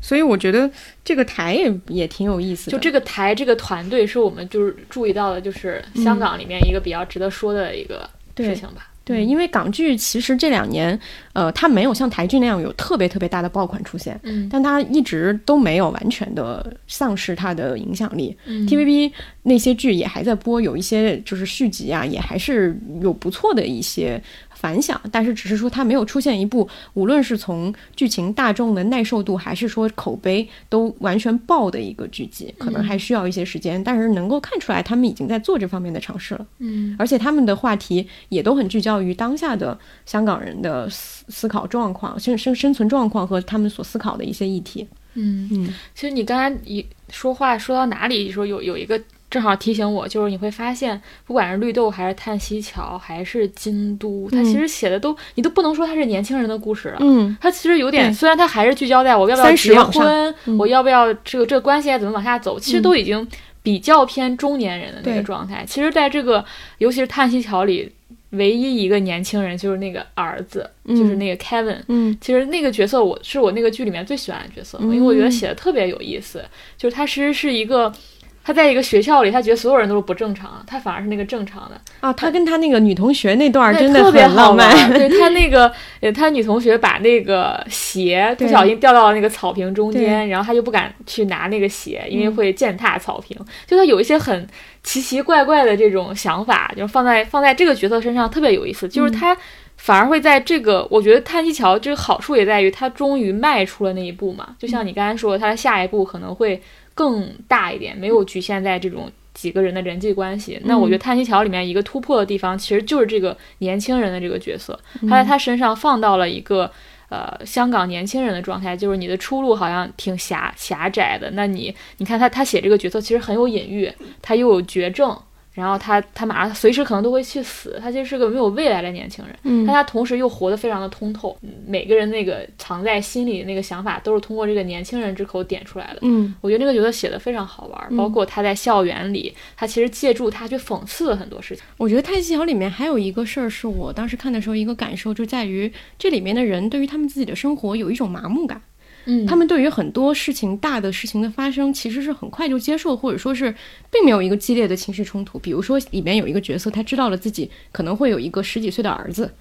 所以我觉得这个台也也挺有意思的。就这个台这个团队是我们就是注意到的，就是香港里面一个比较值得说的一个事情吧。对，因为港剧其实这两年，呃，它没有像台剧那样有特别特别大的爆款出现，嗯但它一直都没有完全的丧失它的影响力。嗯 TVB 那些剧也还在播，有一些就是续集啊，也还是有不错的一些反响，但是只是说它没有出现一部无论是从剧情大众的耐受度，还是说口碑都完全爆的一个剧集，可能还需要一些时间，但是能够看出来他们已经在做这方面的尝试了。嗯而且他们的话题也都很聚焦于当下的香港人的思思考状况、生生生存状况和他们所思考的一些议题。嗯嗯其实你刚才一说话说到哪里，说有有一个正好提醒我，就是你会发现，不管是绿豆还是叹息桥还是京都，它嗯。其实写的都你都不能说它是年轻人的故事了。嗯，它其实有点，虽然它还是聚焦在我要不要结婚，嗯。我要不要这个这个关系该怎么往下走，其实嗯都已经比较偏中年人的那个状态。其实，在这个尤其是叹息桥里，唯一一个年轻人就是那个儿子，就是嗯那个 Kevin。嗯。其实那个角色我是我那个剧里面最喜欢的角色，因为我觉得写的特别有意思。就是他其实是一个，他在一个学校里，他觉得所有人都是不正常，他反而是那个正常的。啊，他跟他那个女同学那段儿真的特别很浪漫。对他那个，呃，他女同学把那个鞋不小心掉到了那个草坪中间，然后他就不敢去拿那个鞋，因为嗯会践踏草坪。就他有一些很奇奇怪怪的这种想法，就是放在放在这个角色身上特别有意思，就是嗯他。反而会在这个，我觉得叹息桥这个好处也在于，他终于迈出了那一步嘛。就像你刚才说，他的下一步可能会更大一点，没有局限在这种几个人的人际关系。那我觉得《叹息桥》里面一个突破的地方，其实就是这个年轻人的这个角色，他在他身上放到了一个。呃，香港年轻人的状态就是你的出路好像挺狭狭窄的。那你，你看他他写这个角色其实很有隐喻，他又有绝症，然后他他马上随时可能都会去死，他其实是个没有未来的年轻人。嗯但他同时又活得非常的通透，嗯每个人那个藏在心里的那个想法，都是通过这个年轻人之口点出来的。嗯我觉得那个角色写的非常好玩，嗯包括他在校园里，他其实借助他去讽刺了很多事情。我觉得《叹息桥》里面还有一个事儿，是我当时看的时候一个感受，就在于这里面的人对于他们自己的生活有一种麻木感。嗯他们对于很多事情、大的事情的发生，其实是很快就接受，或者说是并没有一个激烈的情绪冲突。比如说，里面有一个角色，他知道了自己可能会有一个十几岁的儿子，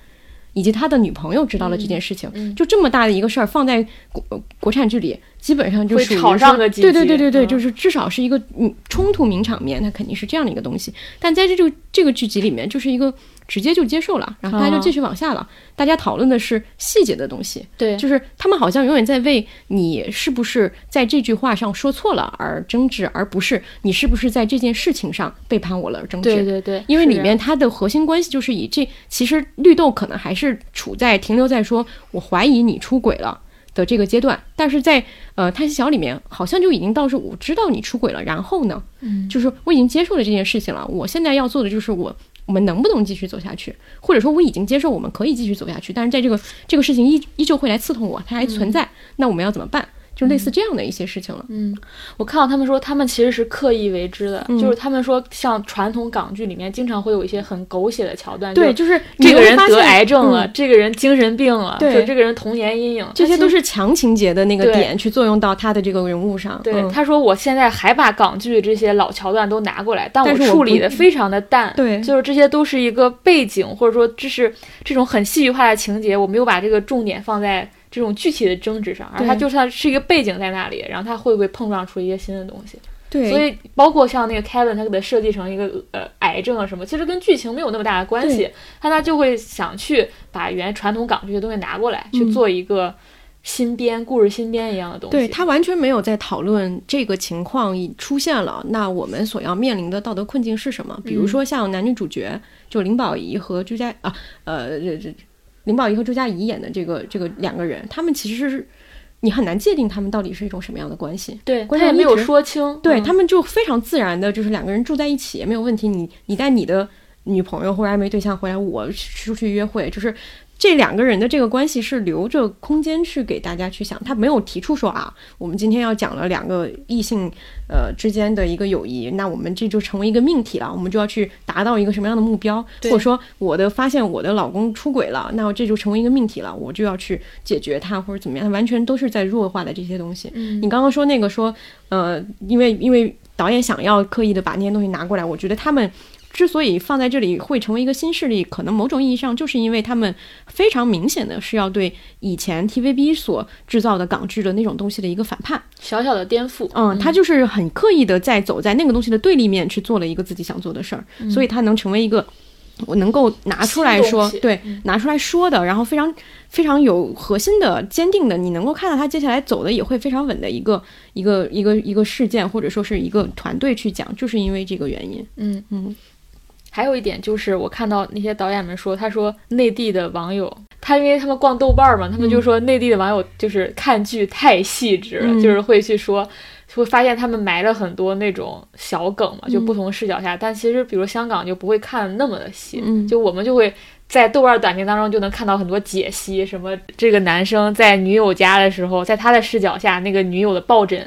以及他的女朋友知道了这件事情，嗯就这么大的一个事儿放在国呃国产剧里，基本上就会属于说吵上个几对对对对对，嗯就是至少是一个嗯冲突名场面，它肯定是这样的一个东西。但在这个这个剧集里面，就是一个直接就接受了，然后大家就哦继续往下了。大家讨论的是细节的东西，对，就是他们好像永远在为你是不是在这句话上说错了而争执，而不是你是不是在这件事情上背叛我了而争执。对对对，因为里面它的核心关系就是以这，其实绿豆可能还是处在停留在说我怀疑你出轨了的这个阶段，但是在呃叹息桥里面好像就已经到是我知道你出轨了，然后呢，嗯就是我已经接受了这件事情了，我现在要做的就是我我们能不能继续走下去，或者说我已经接受我们可以继续走下去，但是在这个这个事情依依旧会来刺痛我，它还存在，那我们要怎么办？就类似这样的一些事情了。嗯，我看到他们说，他们其实是刻意为之的，嗯就是他们说，像传统港剧里面经常会有一些很狗血的桥段，对，就就是这个人得癌症了，嗯这个人精神病了，对就这个人童年阴影，这些都是。强情节的那个点去作用到他的这个人物上。对，嗯他说我现在还把港剧这些老桥段都拿过来，但我处理不的非常的淡。对就是这些都是一个背景，或者说这是这种很戏剧化的情节，我没有把这个重点放在这种具体的争执上，而它就算是一个背景在那里，然后它会不会碰撞出一些新的东西？对，所以包括像那个 Kevin，他给他设计成一个呃癌症啊什么，其实跟剧情没有那么大的关系对，但他就会想去把原传统港剧的东西拿过来，去嗯做一个新编故事新编一样的东西。对他完全没有在讨论这个情况已出现了，那我们所要面临的道德困境是什么？比如说像男女主角，就林保怡和朱家啊，呃，这这林保怡和周佳怡演的这个这个两个人，他们其实是你很难界定他们到底是一种什么样的关系。对，观他也没有说清，嗯对他们就非常自然的，就是两个人住在一起也没有问题。你你带你的女朋友或者暧昧对象回来，我出去约会，就是这两个人的这个关系是留着空间去给大家去想。他没有提出说啊，我们今天要讲了两个异性呃之间的一个友谊，那我们这就成为一个命题了，我们就要去达到一个什么样的目标，或者说我的发现我的老公出轨了，那这就成为一个命题了，我就要去解决他或者怎么样，完全都是在弱化的这些东西。嗯你刚刚说那个说，呃，因为因为导演想要刻意的把那些东西拿过来，我觉得他们之所以放在这里会成为一个新势力，可能某种意义上就是因为他们非常明显的是要对以前 TVB 所制造的港剧的那种东西的一个反叛。小小的颠覆，嗯，他就是很刻意的在走在那个东西的对立面去做了一个自己想做的事儿，所以他能成为一个。我能够拿出来说对，拿出来说的，然后非常非常有核心的、坚定的，你能够看到他接下来走的也会非常稳的一个一个一个一个事件，或者说是一个团队去讲，就是因为这个原因。嗯嗯。还有一点就是，我看到那些导演们说，他说内地的网友，他因为他们逛豆瓣儿嘛，他们就说内地的网友就是看剧太细致了，嗯就是会去说，会发现他们埋了很多那种小梗嘛，就嗯不同视角下，但其实比如香港就不会看那么的细，嗯就我们就会。在豆瓣短评当中就能看到很多解析，什么这个男生在女友家的时候，在他的视角下，那个女友的抱枕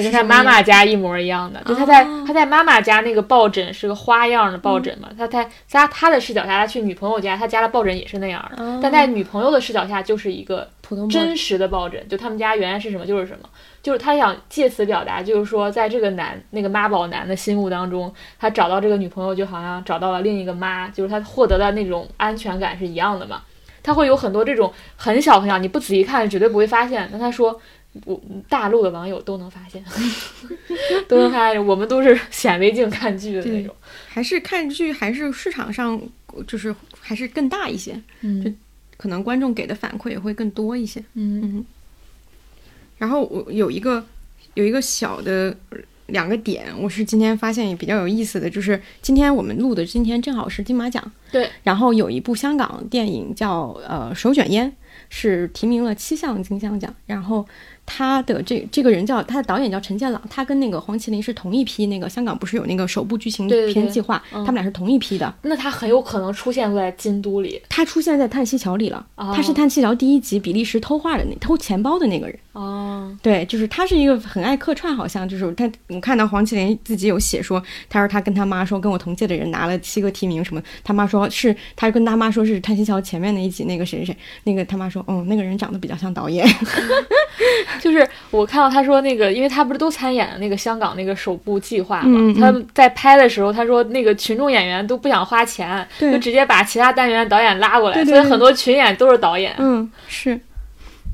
是跟他妈妈家一模一样的，就他在哦。他在妈妈家那个抱枕是个花样的抱枕嘛，他在在他的视角下，他去女朋友家，他家的抱枕也是那样的，哦。但在女朋友的视角下就是一个普通真实的抱枕，就他们家原来是什么？就是什么，就是他想借此表达，就是说在这个男那个妈宝男的心目当中，他找到这个女朋友就好像找到了另一个妈，就是他获得的那种安全感是一样的嘛。他会有很多这种很小很小，你不仔细看绝对不会发现。但他说，我大陆的网友都能发现，都能发现，我们都是显微镜看剧的那种。还是看剧，还是市场上就是还是更大一些，嗯可能观众给的反馈也会更多一些。嗯然后我有一个有一个小的两个点，我是今天发现也比较有意思的，就是今天我们录的今天正好是金马奖，对，然后有一部香港电影叫呃《手卷烟》，是提名了七项金像奖，然后。他的这这个人叫他的导演叫陈建朗，他跟那个黄麒麟是同一批。那个香港不是有那个首部剧情对对对片计划，嗯他们俩是同一批的。那他很有可能出现在京都里他出现在《叹息桥》里了，哦他是《叹息桥》第一集比利时偷画的那偷钱包的那个人。哦，对，就是他是一个很爱客串，好像就是他，我看到黄麒麟自己有写说，他说他跟他妈说，跟我同届的人拿了七个提名什么，他妈说是，他跟他妈说是《叹息桥》前面那一集那个谁谁谁，那个他妈说，哦，那个人长得比较像导演，就是我看到他说那个，因为他不是都参演了那个香港那个首部计划嘛，嗯嗯。他在拍的时候，他说那个群众演员都不想花钱，就直接把其他单元导演拉过来，对对对所以很多群演都是导演。嗯，是。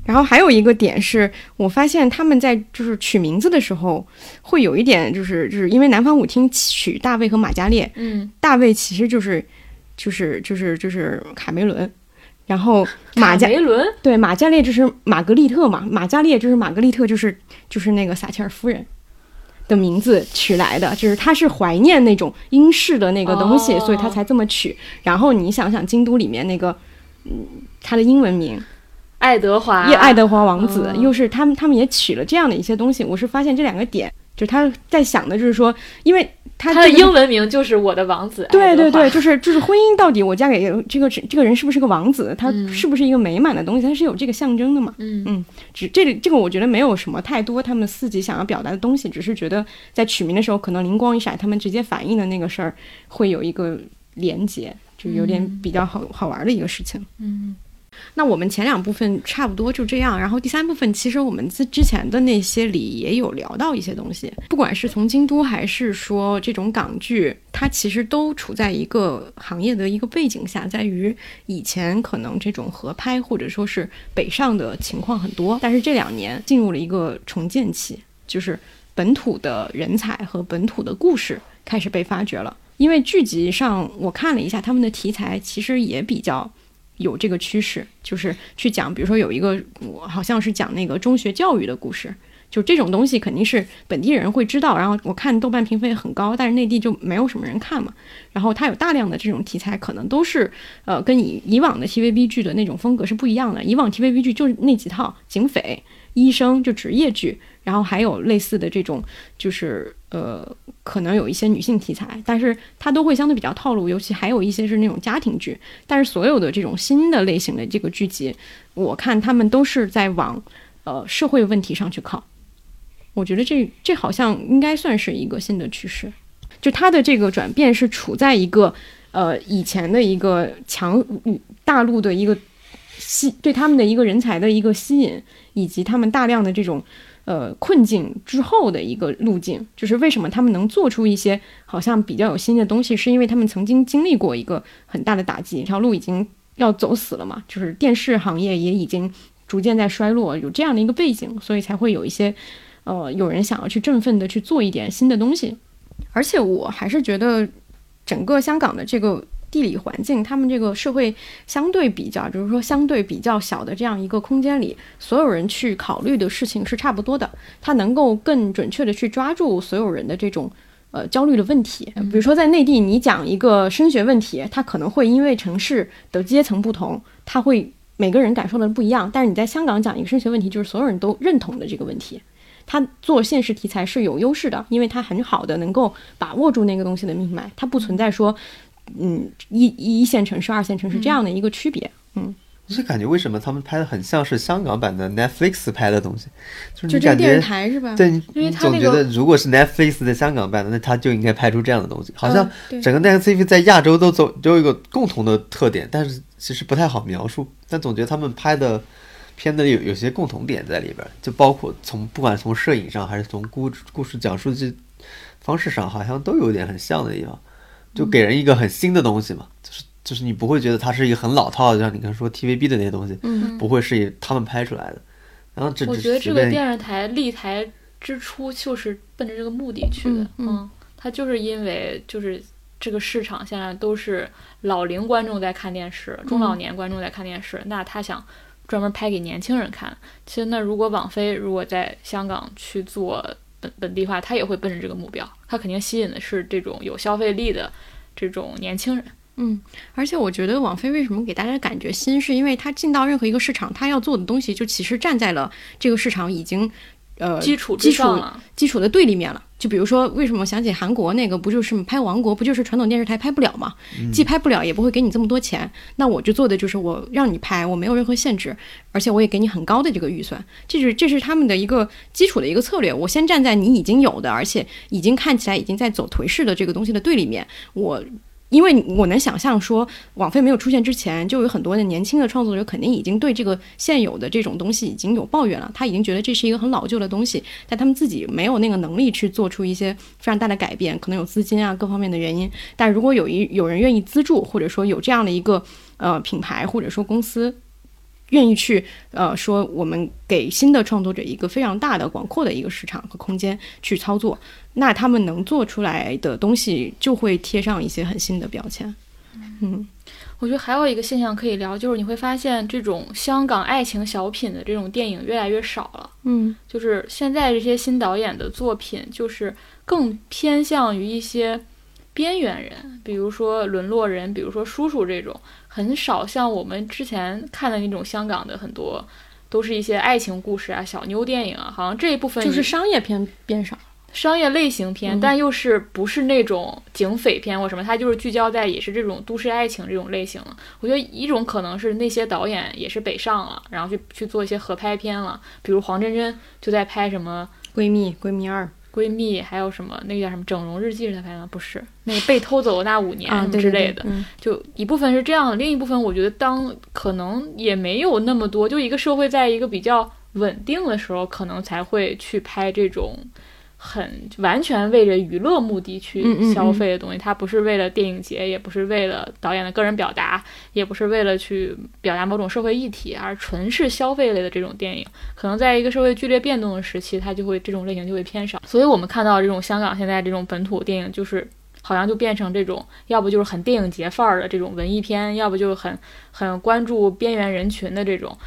然后还有一个点是我发现他们在就是取名字的时候会有一点就是就是因为南方舞厅取大卫和马加列，嗯，大卫其实就是就是就是就是卡梅伦，然后马加卡梅伦对，马加列就是玛格丽特嘛，马加列就是玛格丽特，就是就是那个撒切尔夫人的名字取来的，就是他是怀念那种英式的那个东西，哦所以他才这么取。然后你想想京都里面那个，嗯，他的英文名爱德华，叶爱德华王子，嗯又是他们他们也取了这样的一些东西。我是发现这两个点，就是他在想的就是说，因为他这个的英文名就是我的王子。对对对，就是就是婚姻到底我嫁给这个这个人是不是个王子，他嗯是不是一个美满的东西，它是有这个象征的嘛？嗯嗯，只这里这个我觉得没有什么太多他们自己想要表达的东西，只是觉得在取名的时候可能灵光一闪，他们直接反映的那个事儿会有一个连接，就有点比较好、好玩的一个事情。嗯那我们前两部分差不多就这样，然后第三部分其实我们之之前的那些里也有聊到一些东西，不管是从京都还是说这种港剧，它其实都处在一个行业的一个背景下，在于以前可能这种合拍或者说是北上的情况很多，但是这两年进入了一个重建期，就是本土的人才和本土的故事开始被发掘了。因为剧集上我看了一下他们的题材，其实也比较有这个趋势，就是去讲，比如说有一个我好像是讲那个中学教育的故事，就这种东西肯定是本地人会知道，然后我看豆瓣评分很高，但是内地就没有什么人看嘛。然后它有大量的这种题材，可能都是呃跟以以往的 TVB 剧的那种风格是不一样的。以往 TVB 剧就是那几套警匪、医生就职业剧，然后还有类似的这种就是呃可能有一些女性题材，但是它都会相对比较套路，尤其还有一些是那种家庭剧。但是所有的这种新的类型的这个剧集，我看他们都是在往呃社会问题上去靠。我觉得这这好像应该算是一个新的趋势，就它的这个转变是处在一个呃以前的一个强大陆的一个吸对他们的一个人才的一个吸引，以及他们大量的这种呃困境之后的一个路径，就是为什么他们能做出一些好像比较有新的东西，是因为他们曾经经历过一个很大的打击，这条路已经要走死了嘛，就是电视行业也已经逐渐在衰落，有这样的一个背景，所以才会有一些呃有人想要去振奋的去做一点新的东西，而且我还是觉得整个香港的这个。地理环境，他们这个社会相对比较，就是说相对比较小的这样一个空间里，所有人去考虑的事情是差不多的。他能够更准确的去抓住所有人的这种呃焦虑的问题。比如说在内地，你讲一个升学问题，他可能会因为城市的阶层不同，他会每个人感受的不一样。但是你在香港讲一个升学问题，就是所有人都认同的这个问题。他做现实题材是有优势的，因为他很好的能够把握住那个东西的命脉，它不存在说。嗯，一一线城市、二线城市这样的一个区别，嗯，就是感觉为什么他们拍的很像是香港版的 Netflix 拍的东西，就是就这个你感觉电视台是吧？对，你因为你总觉得如果是 Netflix 在香港办的，那他就应该拍出这样的东西。好像整个 Netflix 在亚洲都走都有一个共同的特点，但是其实不太好描述。但总觉得他们拍的片子里有有些共同点在里边儿，就包括从不管从摄影上还是从故故事讲述这方式上，好像都有点很像的地方，就给人一个很新的东西嘛，就是就是你不会觉得它是一个很老套的，像你刚才说 TVB 的那些东西，嗯不会是他们拍出来的。然后这我觉得这个电视台立台之初就是奔着这个目的去的嗯，嗯它就是因为就是这个市场现在都是老龄观众在看电视，中老年观众在看电视，那他想专门拍给年轻人看。其实那如果网飞如果在香港去做本本地化，他也会奔着这个目标，他肯定吸引的是这种有消费力的这种年轻人。嗯，而且我觉得网飞为什么给大家感觉新，是因为他进到任何一个市场，他要做的东西就其实站在了这个市场已经呃基础基础，基础的对立面了。就比如说，为什么想起韩国那个不就是拍《王国》，不就是传统电视台拍不了吗？既拍不了，也不会给你这么多钱，那我就做的就是我让你拍，我没有任何限制，而且我也给你很高的这个预算，这是这是他们的一个基础的一个策略。我先站在你已经有的，而且已经看起来已经在走颓势的这个东西的对立面，我。因为我能想象说，网费没有出现之前，就有很多的年轻的创作者肯定已经对这个现有的这种东西已经有抱怨了，他已经觉得这是一个很老旧的东西，但他们自己没有那个能力去做出一些非常大的改变，可能有资金啊各方面的原因。但如果有一有人愿意资助，或者说有这样的一个呃品牌或者说公司。愿意去呃说我们给新的创作者一个非常大的广阔的一个市场和空间去操作，那他们能做出来的东西就会贴上一些很新的标签。嗯我觉得还有一个现象可以聊，就是你会发现这种香港爱情小品的这种电影越来越少了。嗯就是现在这些新导演的作品，就是更偏向于一些边缘人，比如说沦落人，比如说叔叔这种，很少像我们之前看的那种香港的很多，都是一些爱情故事啊、小妞电影啊，好像这一部分就是商业片变少。商业类型片，嗯但又是不是那种警匪片或什么，它就是聚焦在也是这种都市爱情这种类型了。我觉得一种可能是那些导演也是北上了，然后去去做一些合拍片了，比如黄真真就在拍什么闺蜜，闺蜜二闺蜜，还有什么那个叫什么整容日记是她拍的吗？不是，那个被偷走的那五年啊什么对对对之类的。嗯就一部分是这样的，另一部分我觉得当可能也没有那么多，就一个社会在一个比较稳定的时候，可能才会去拍这种很完全为着娱乐目的去消费的东西。它不是为了电影节，也不是为了导演的个人表达，也不是为了去表达某种社会议题，而纯是消费类的这种电影。可能在一个社会剧烈变动的时期，它就会这种类型就会偏少。所以我们看到这种香港现在这种本土电影，就是好像就变成这种，要不就是很电影节范儿的这种文艺片，要不就是很很关注边缘人群的这种，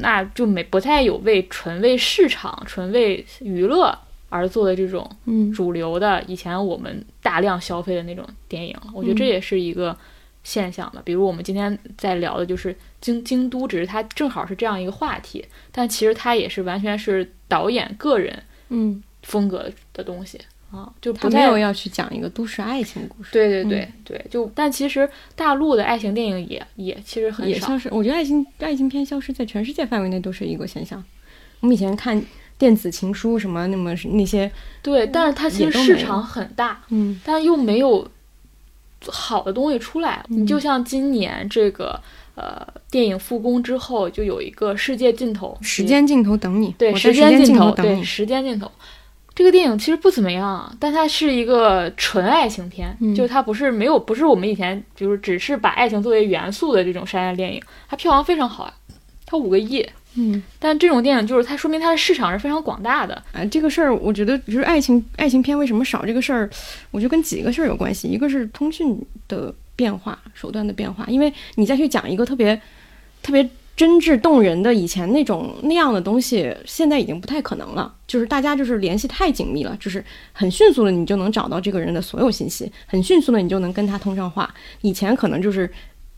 那就没不太有为纯为市场、纯为娱乐而做的这种嗯主流的以前我们大量消费的那种电影了。我觉得这嗯也是一个现象吧。比如我们今天在聊的就是京京都，只是它正好是这样一个话题，但其实它也是完全是导演个人嗯，风格的东西啊，就不太没有要去讲一个都市爱情故事，对对对、嗯对，就但其实大陆的爱情电影也也其实很少我觉得爱情爱情片消失在全世界范围内都是一个现象。我们以前看电子情书什么那么那些，对，但是它其实市场很大，嗯但又没有好的东西出来。嗯你就像今年这个呃电影复工之后，就有一个《世界尽头》时间尽头等你，对时间尽头，对头等你，时间尽头。这个电影其实不怎么样，但它是一个纯爱情片，嗯就是它不是没有不是我们以前就是只是把爱情作为元素的这种商业电影，它票房非常好啊，它五个亿。嗯但这种电影就是它说明它的市场是非常广大的，啊，这个事儿我觉得就是爱情爱情片为什么少这个事儿，我觉得跟几个事儿有关系，一个是通讯的变化手段的变化，因为你再去讲一个特别特别真挚动人的以前那种那样的东西，现在已经不太可能了。就是大家就是联系太紧密了，就是很迅速的你就能找到这个人的所有信息，很迅速的你就能跟他通上话。以前可能就是。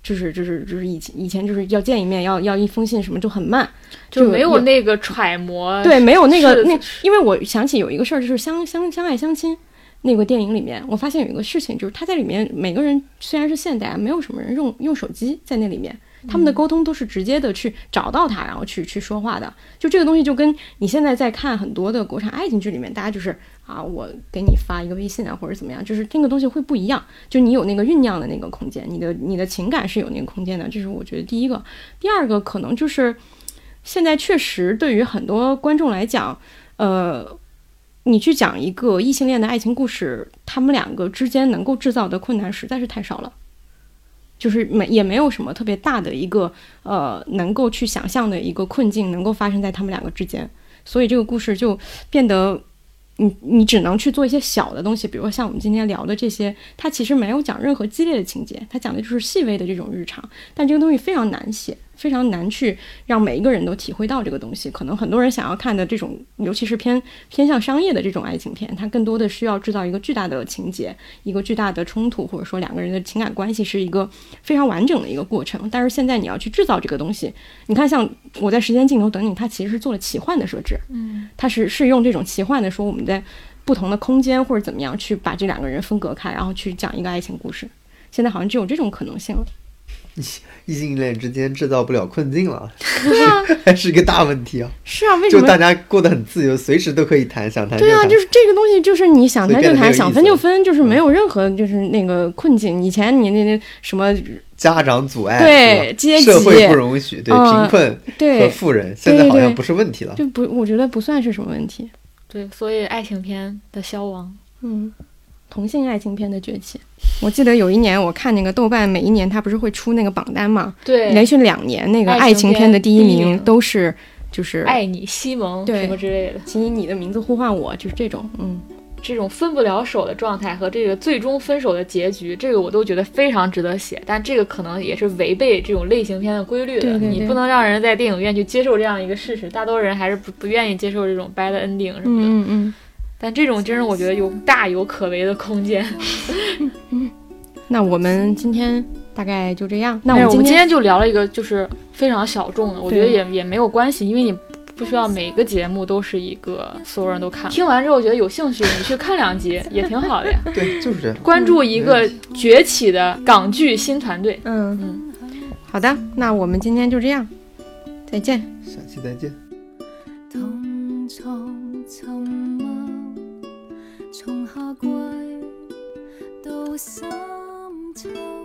就是就是就是以前以前就是要见一面要要一封信什么就很慢，就没有有那个揣摩。对，没有那个那，因为我想起有一个事儿，就是相相相爱相亲那个电影里面，我发现有一个事情，就是他在里面每个人虽然是现代，没有什么人用用手机在那里面，他们的沟通都是直接的去找到他，然后去去说话的。就这个东西，就跟你现在在看很多的国产爱情剧里面，大家就是啊，我给你发一个微信啊，或者怎么样，就是这个东西会不一样。就你有那个酝酿的那个空间，你的你的情感是有那个空间的，这是我觉得第一个。第二个可能就是现在确实对于很多观众来讲，呃，你去讲一个异性恋的爱情故事，他们两个之间能够制造的困难实在是太少了。就是没也没有什么特别大的一个呃能够去想象的一个困境能够发生在他们两个之间，所以这个故事就变得你你只能去做一些小的东西，比如说像我们今天聊的这些，它其实没有讲任何激烈的情节，它讲的就是细微的这种日常，但这个东西非常难写，非常难去让每一个人都体会到这个东西。可能很多人想要看的这种，尤其是偏偏向商业的这种爱情片，它更多的需要制造一个巨大的情节，一个巨大的冲突，或者说两个人的情感关系是一个非常完整的一个过程。但是现在你要去制造这个东西，你看像我在时间尽头等你，它其实是做了奇幻的设置，嗯，它是是用这种奇幻的说我们在不同的空间或者怎么样去把这两个人分隔开，然后去讲一个爱情故事。现在好像只有这种可能性了。异性恋之间制造不了困境了，对啊，还是一个大问题啊！是啊，为什么就大家过得很自由，随时都可以谈，想谈对啊，就是这个东西，就是你想谈就谈，想分就分，就是没有任何就是那个困境。以前你那那什么，家长阻碍，对阶级社会不容许，对嗯贫困和，富人，现在好像不是问题了。就不，我觉得不算是什么问题。对，所以爱情片的消亡，嗯，同性爱情片的崛起。我记得有一年我看那个豆瓣，每一年它不是会出那个榜单嘛，对，连续两年那个爱爱情片的第一名都是就是爱你西蒙什么之类的，请以你的名字呼唤我，就是这种，嗯，这种分不了手的状态和这个最终分手的结局，这个我都觉得非常值得写。但这个可能也是违背这种类型片的规律的，对对对你不能让人在电影院去接受这样一个事实。大多数人还是不不愿意接受这种 bad ending 什么的。嗯嗯但这种真是我觉得有大有可为的空间。嗯。那我们今天大概就这样。那我们今们今天天就聊了一个就是非常小众的，我觉得也也没有关系，因为你不需要每个节目都是一个所有人都看。听完之后觉得有兴趣，你去看两集 也挺好的呀。对，就是这样。关注一个崛起的港剧新团队。嗯嗯，好的，那我们今天就这样，再见。下期再见。同到深秋。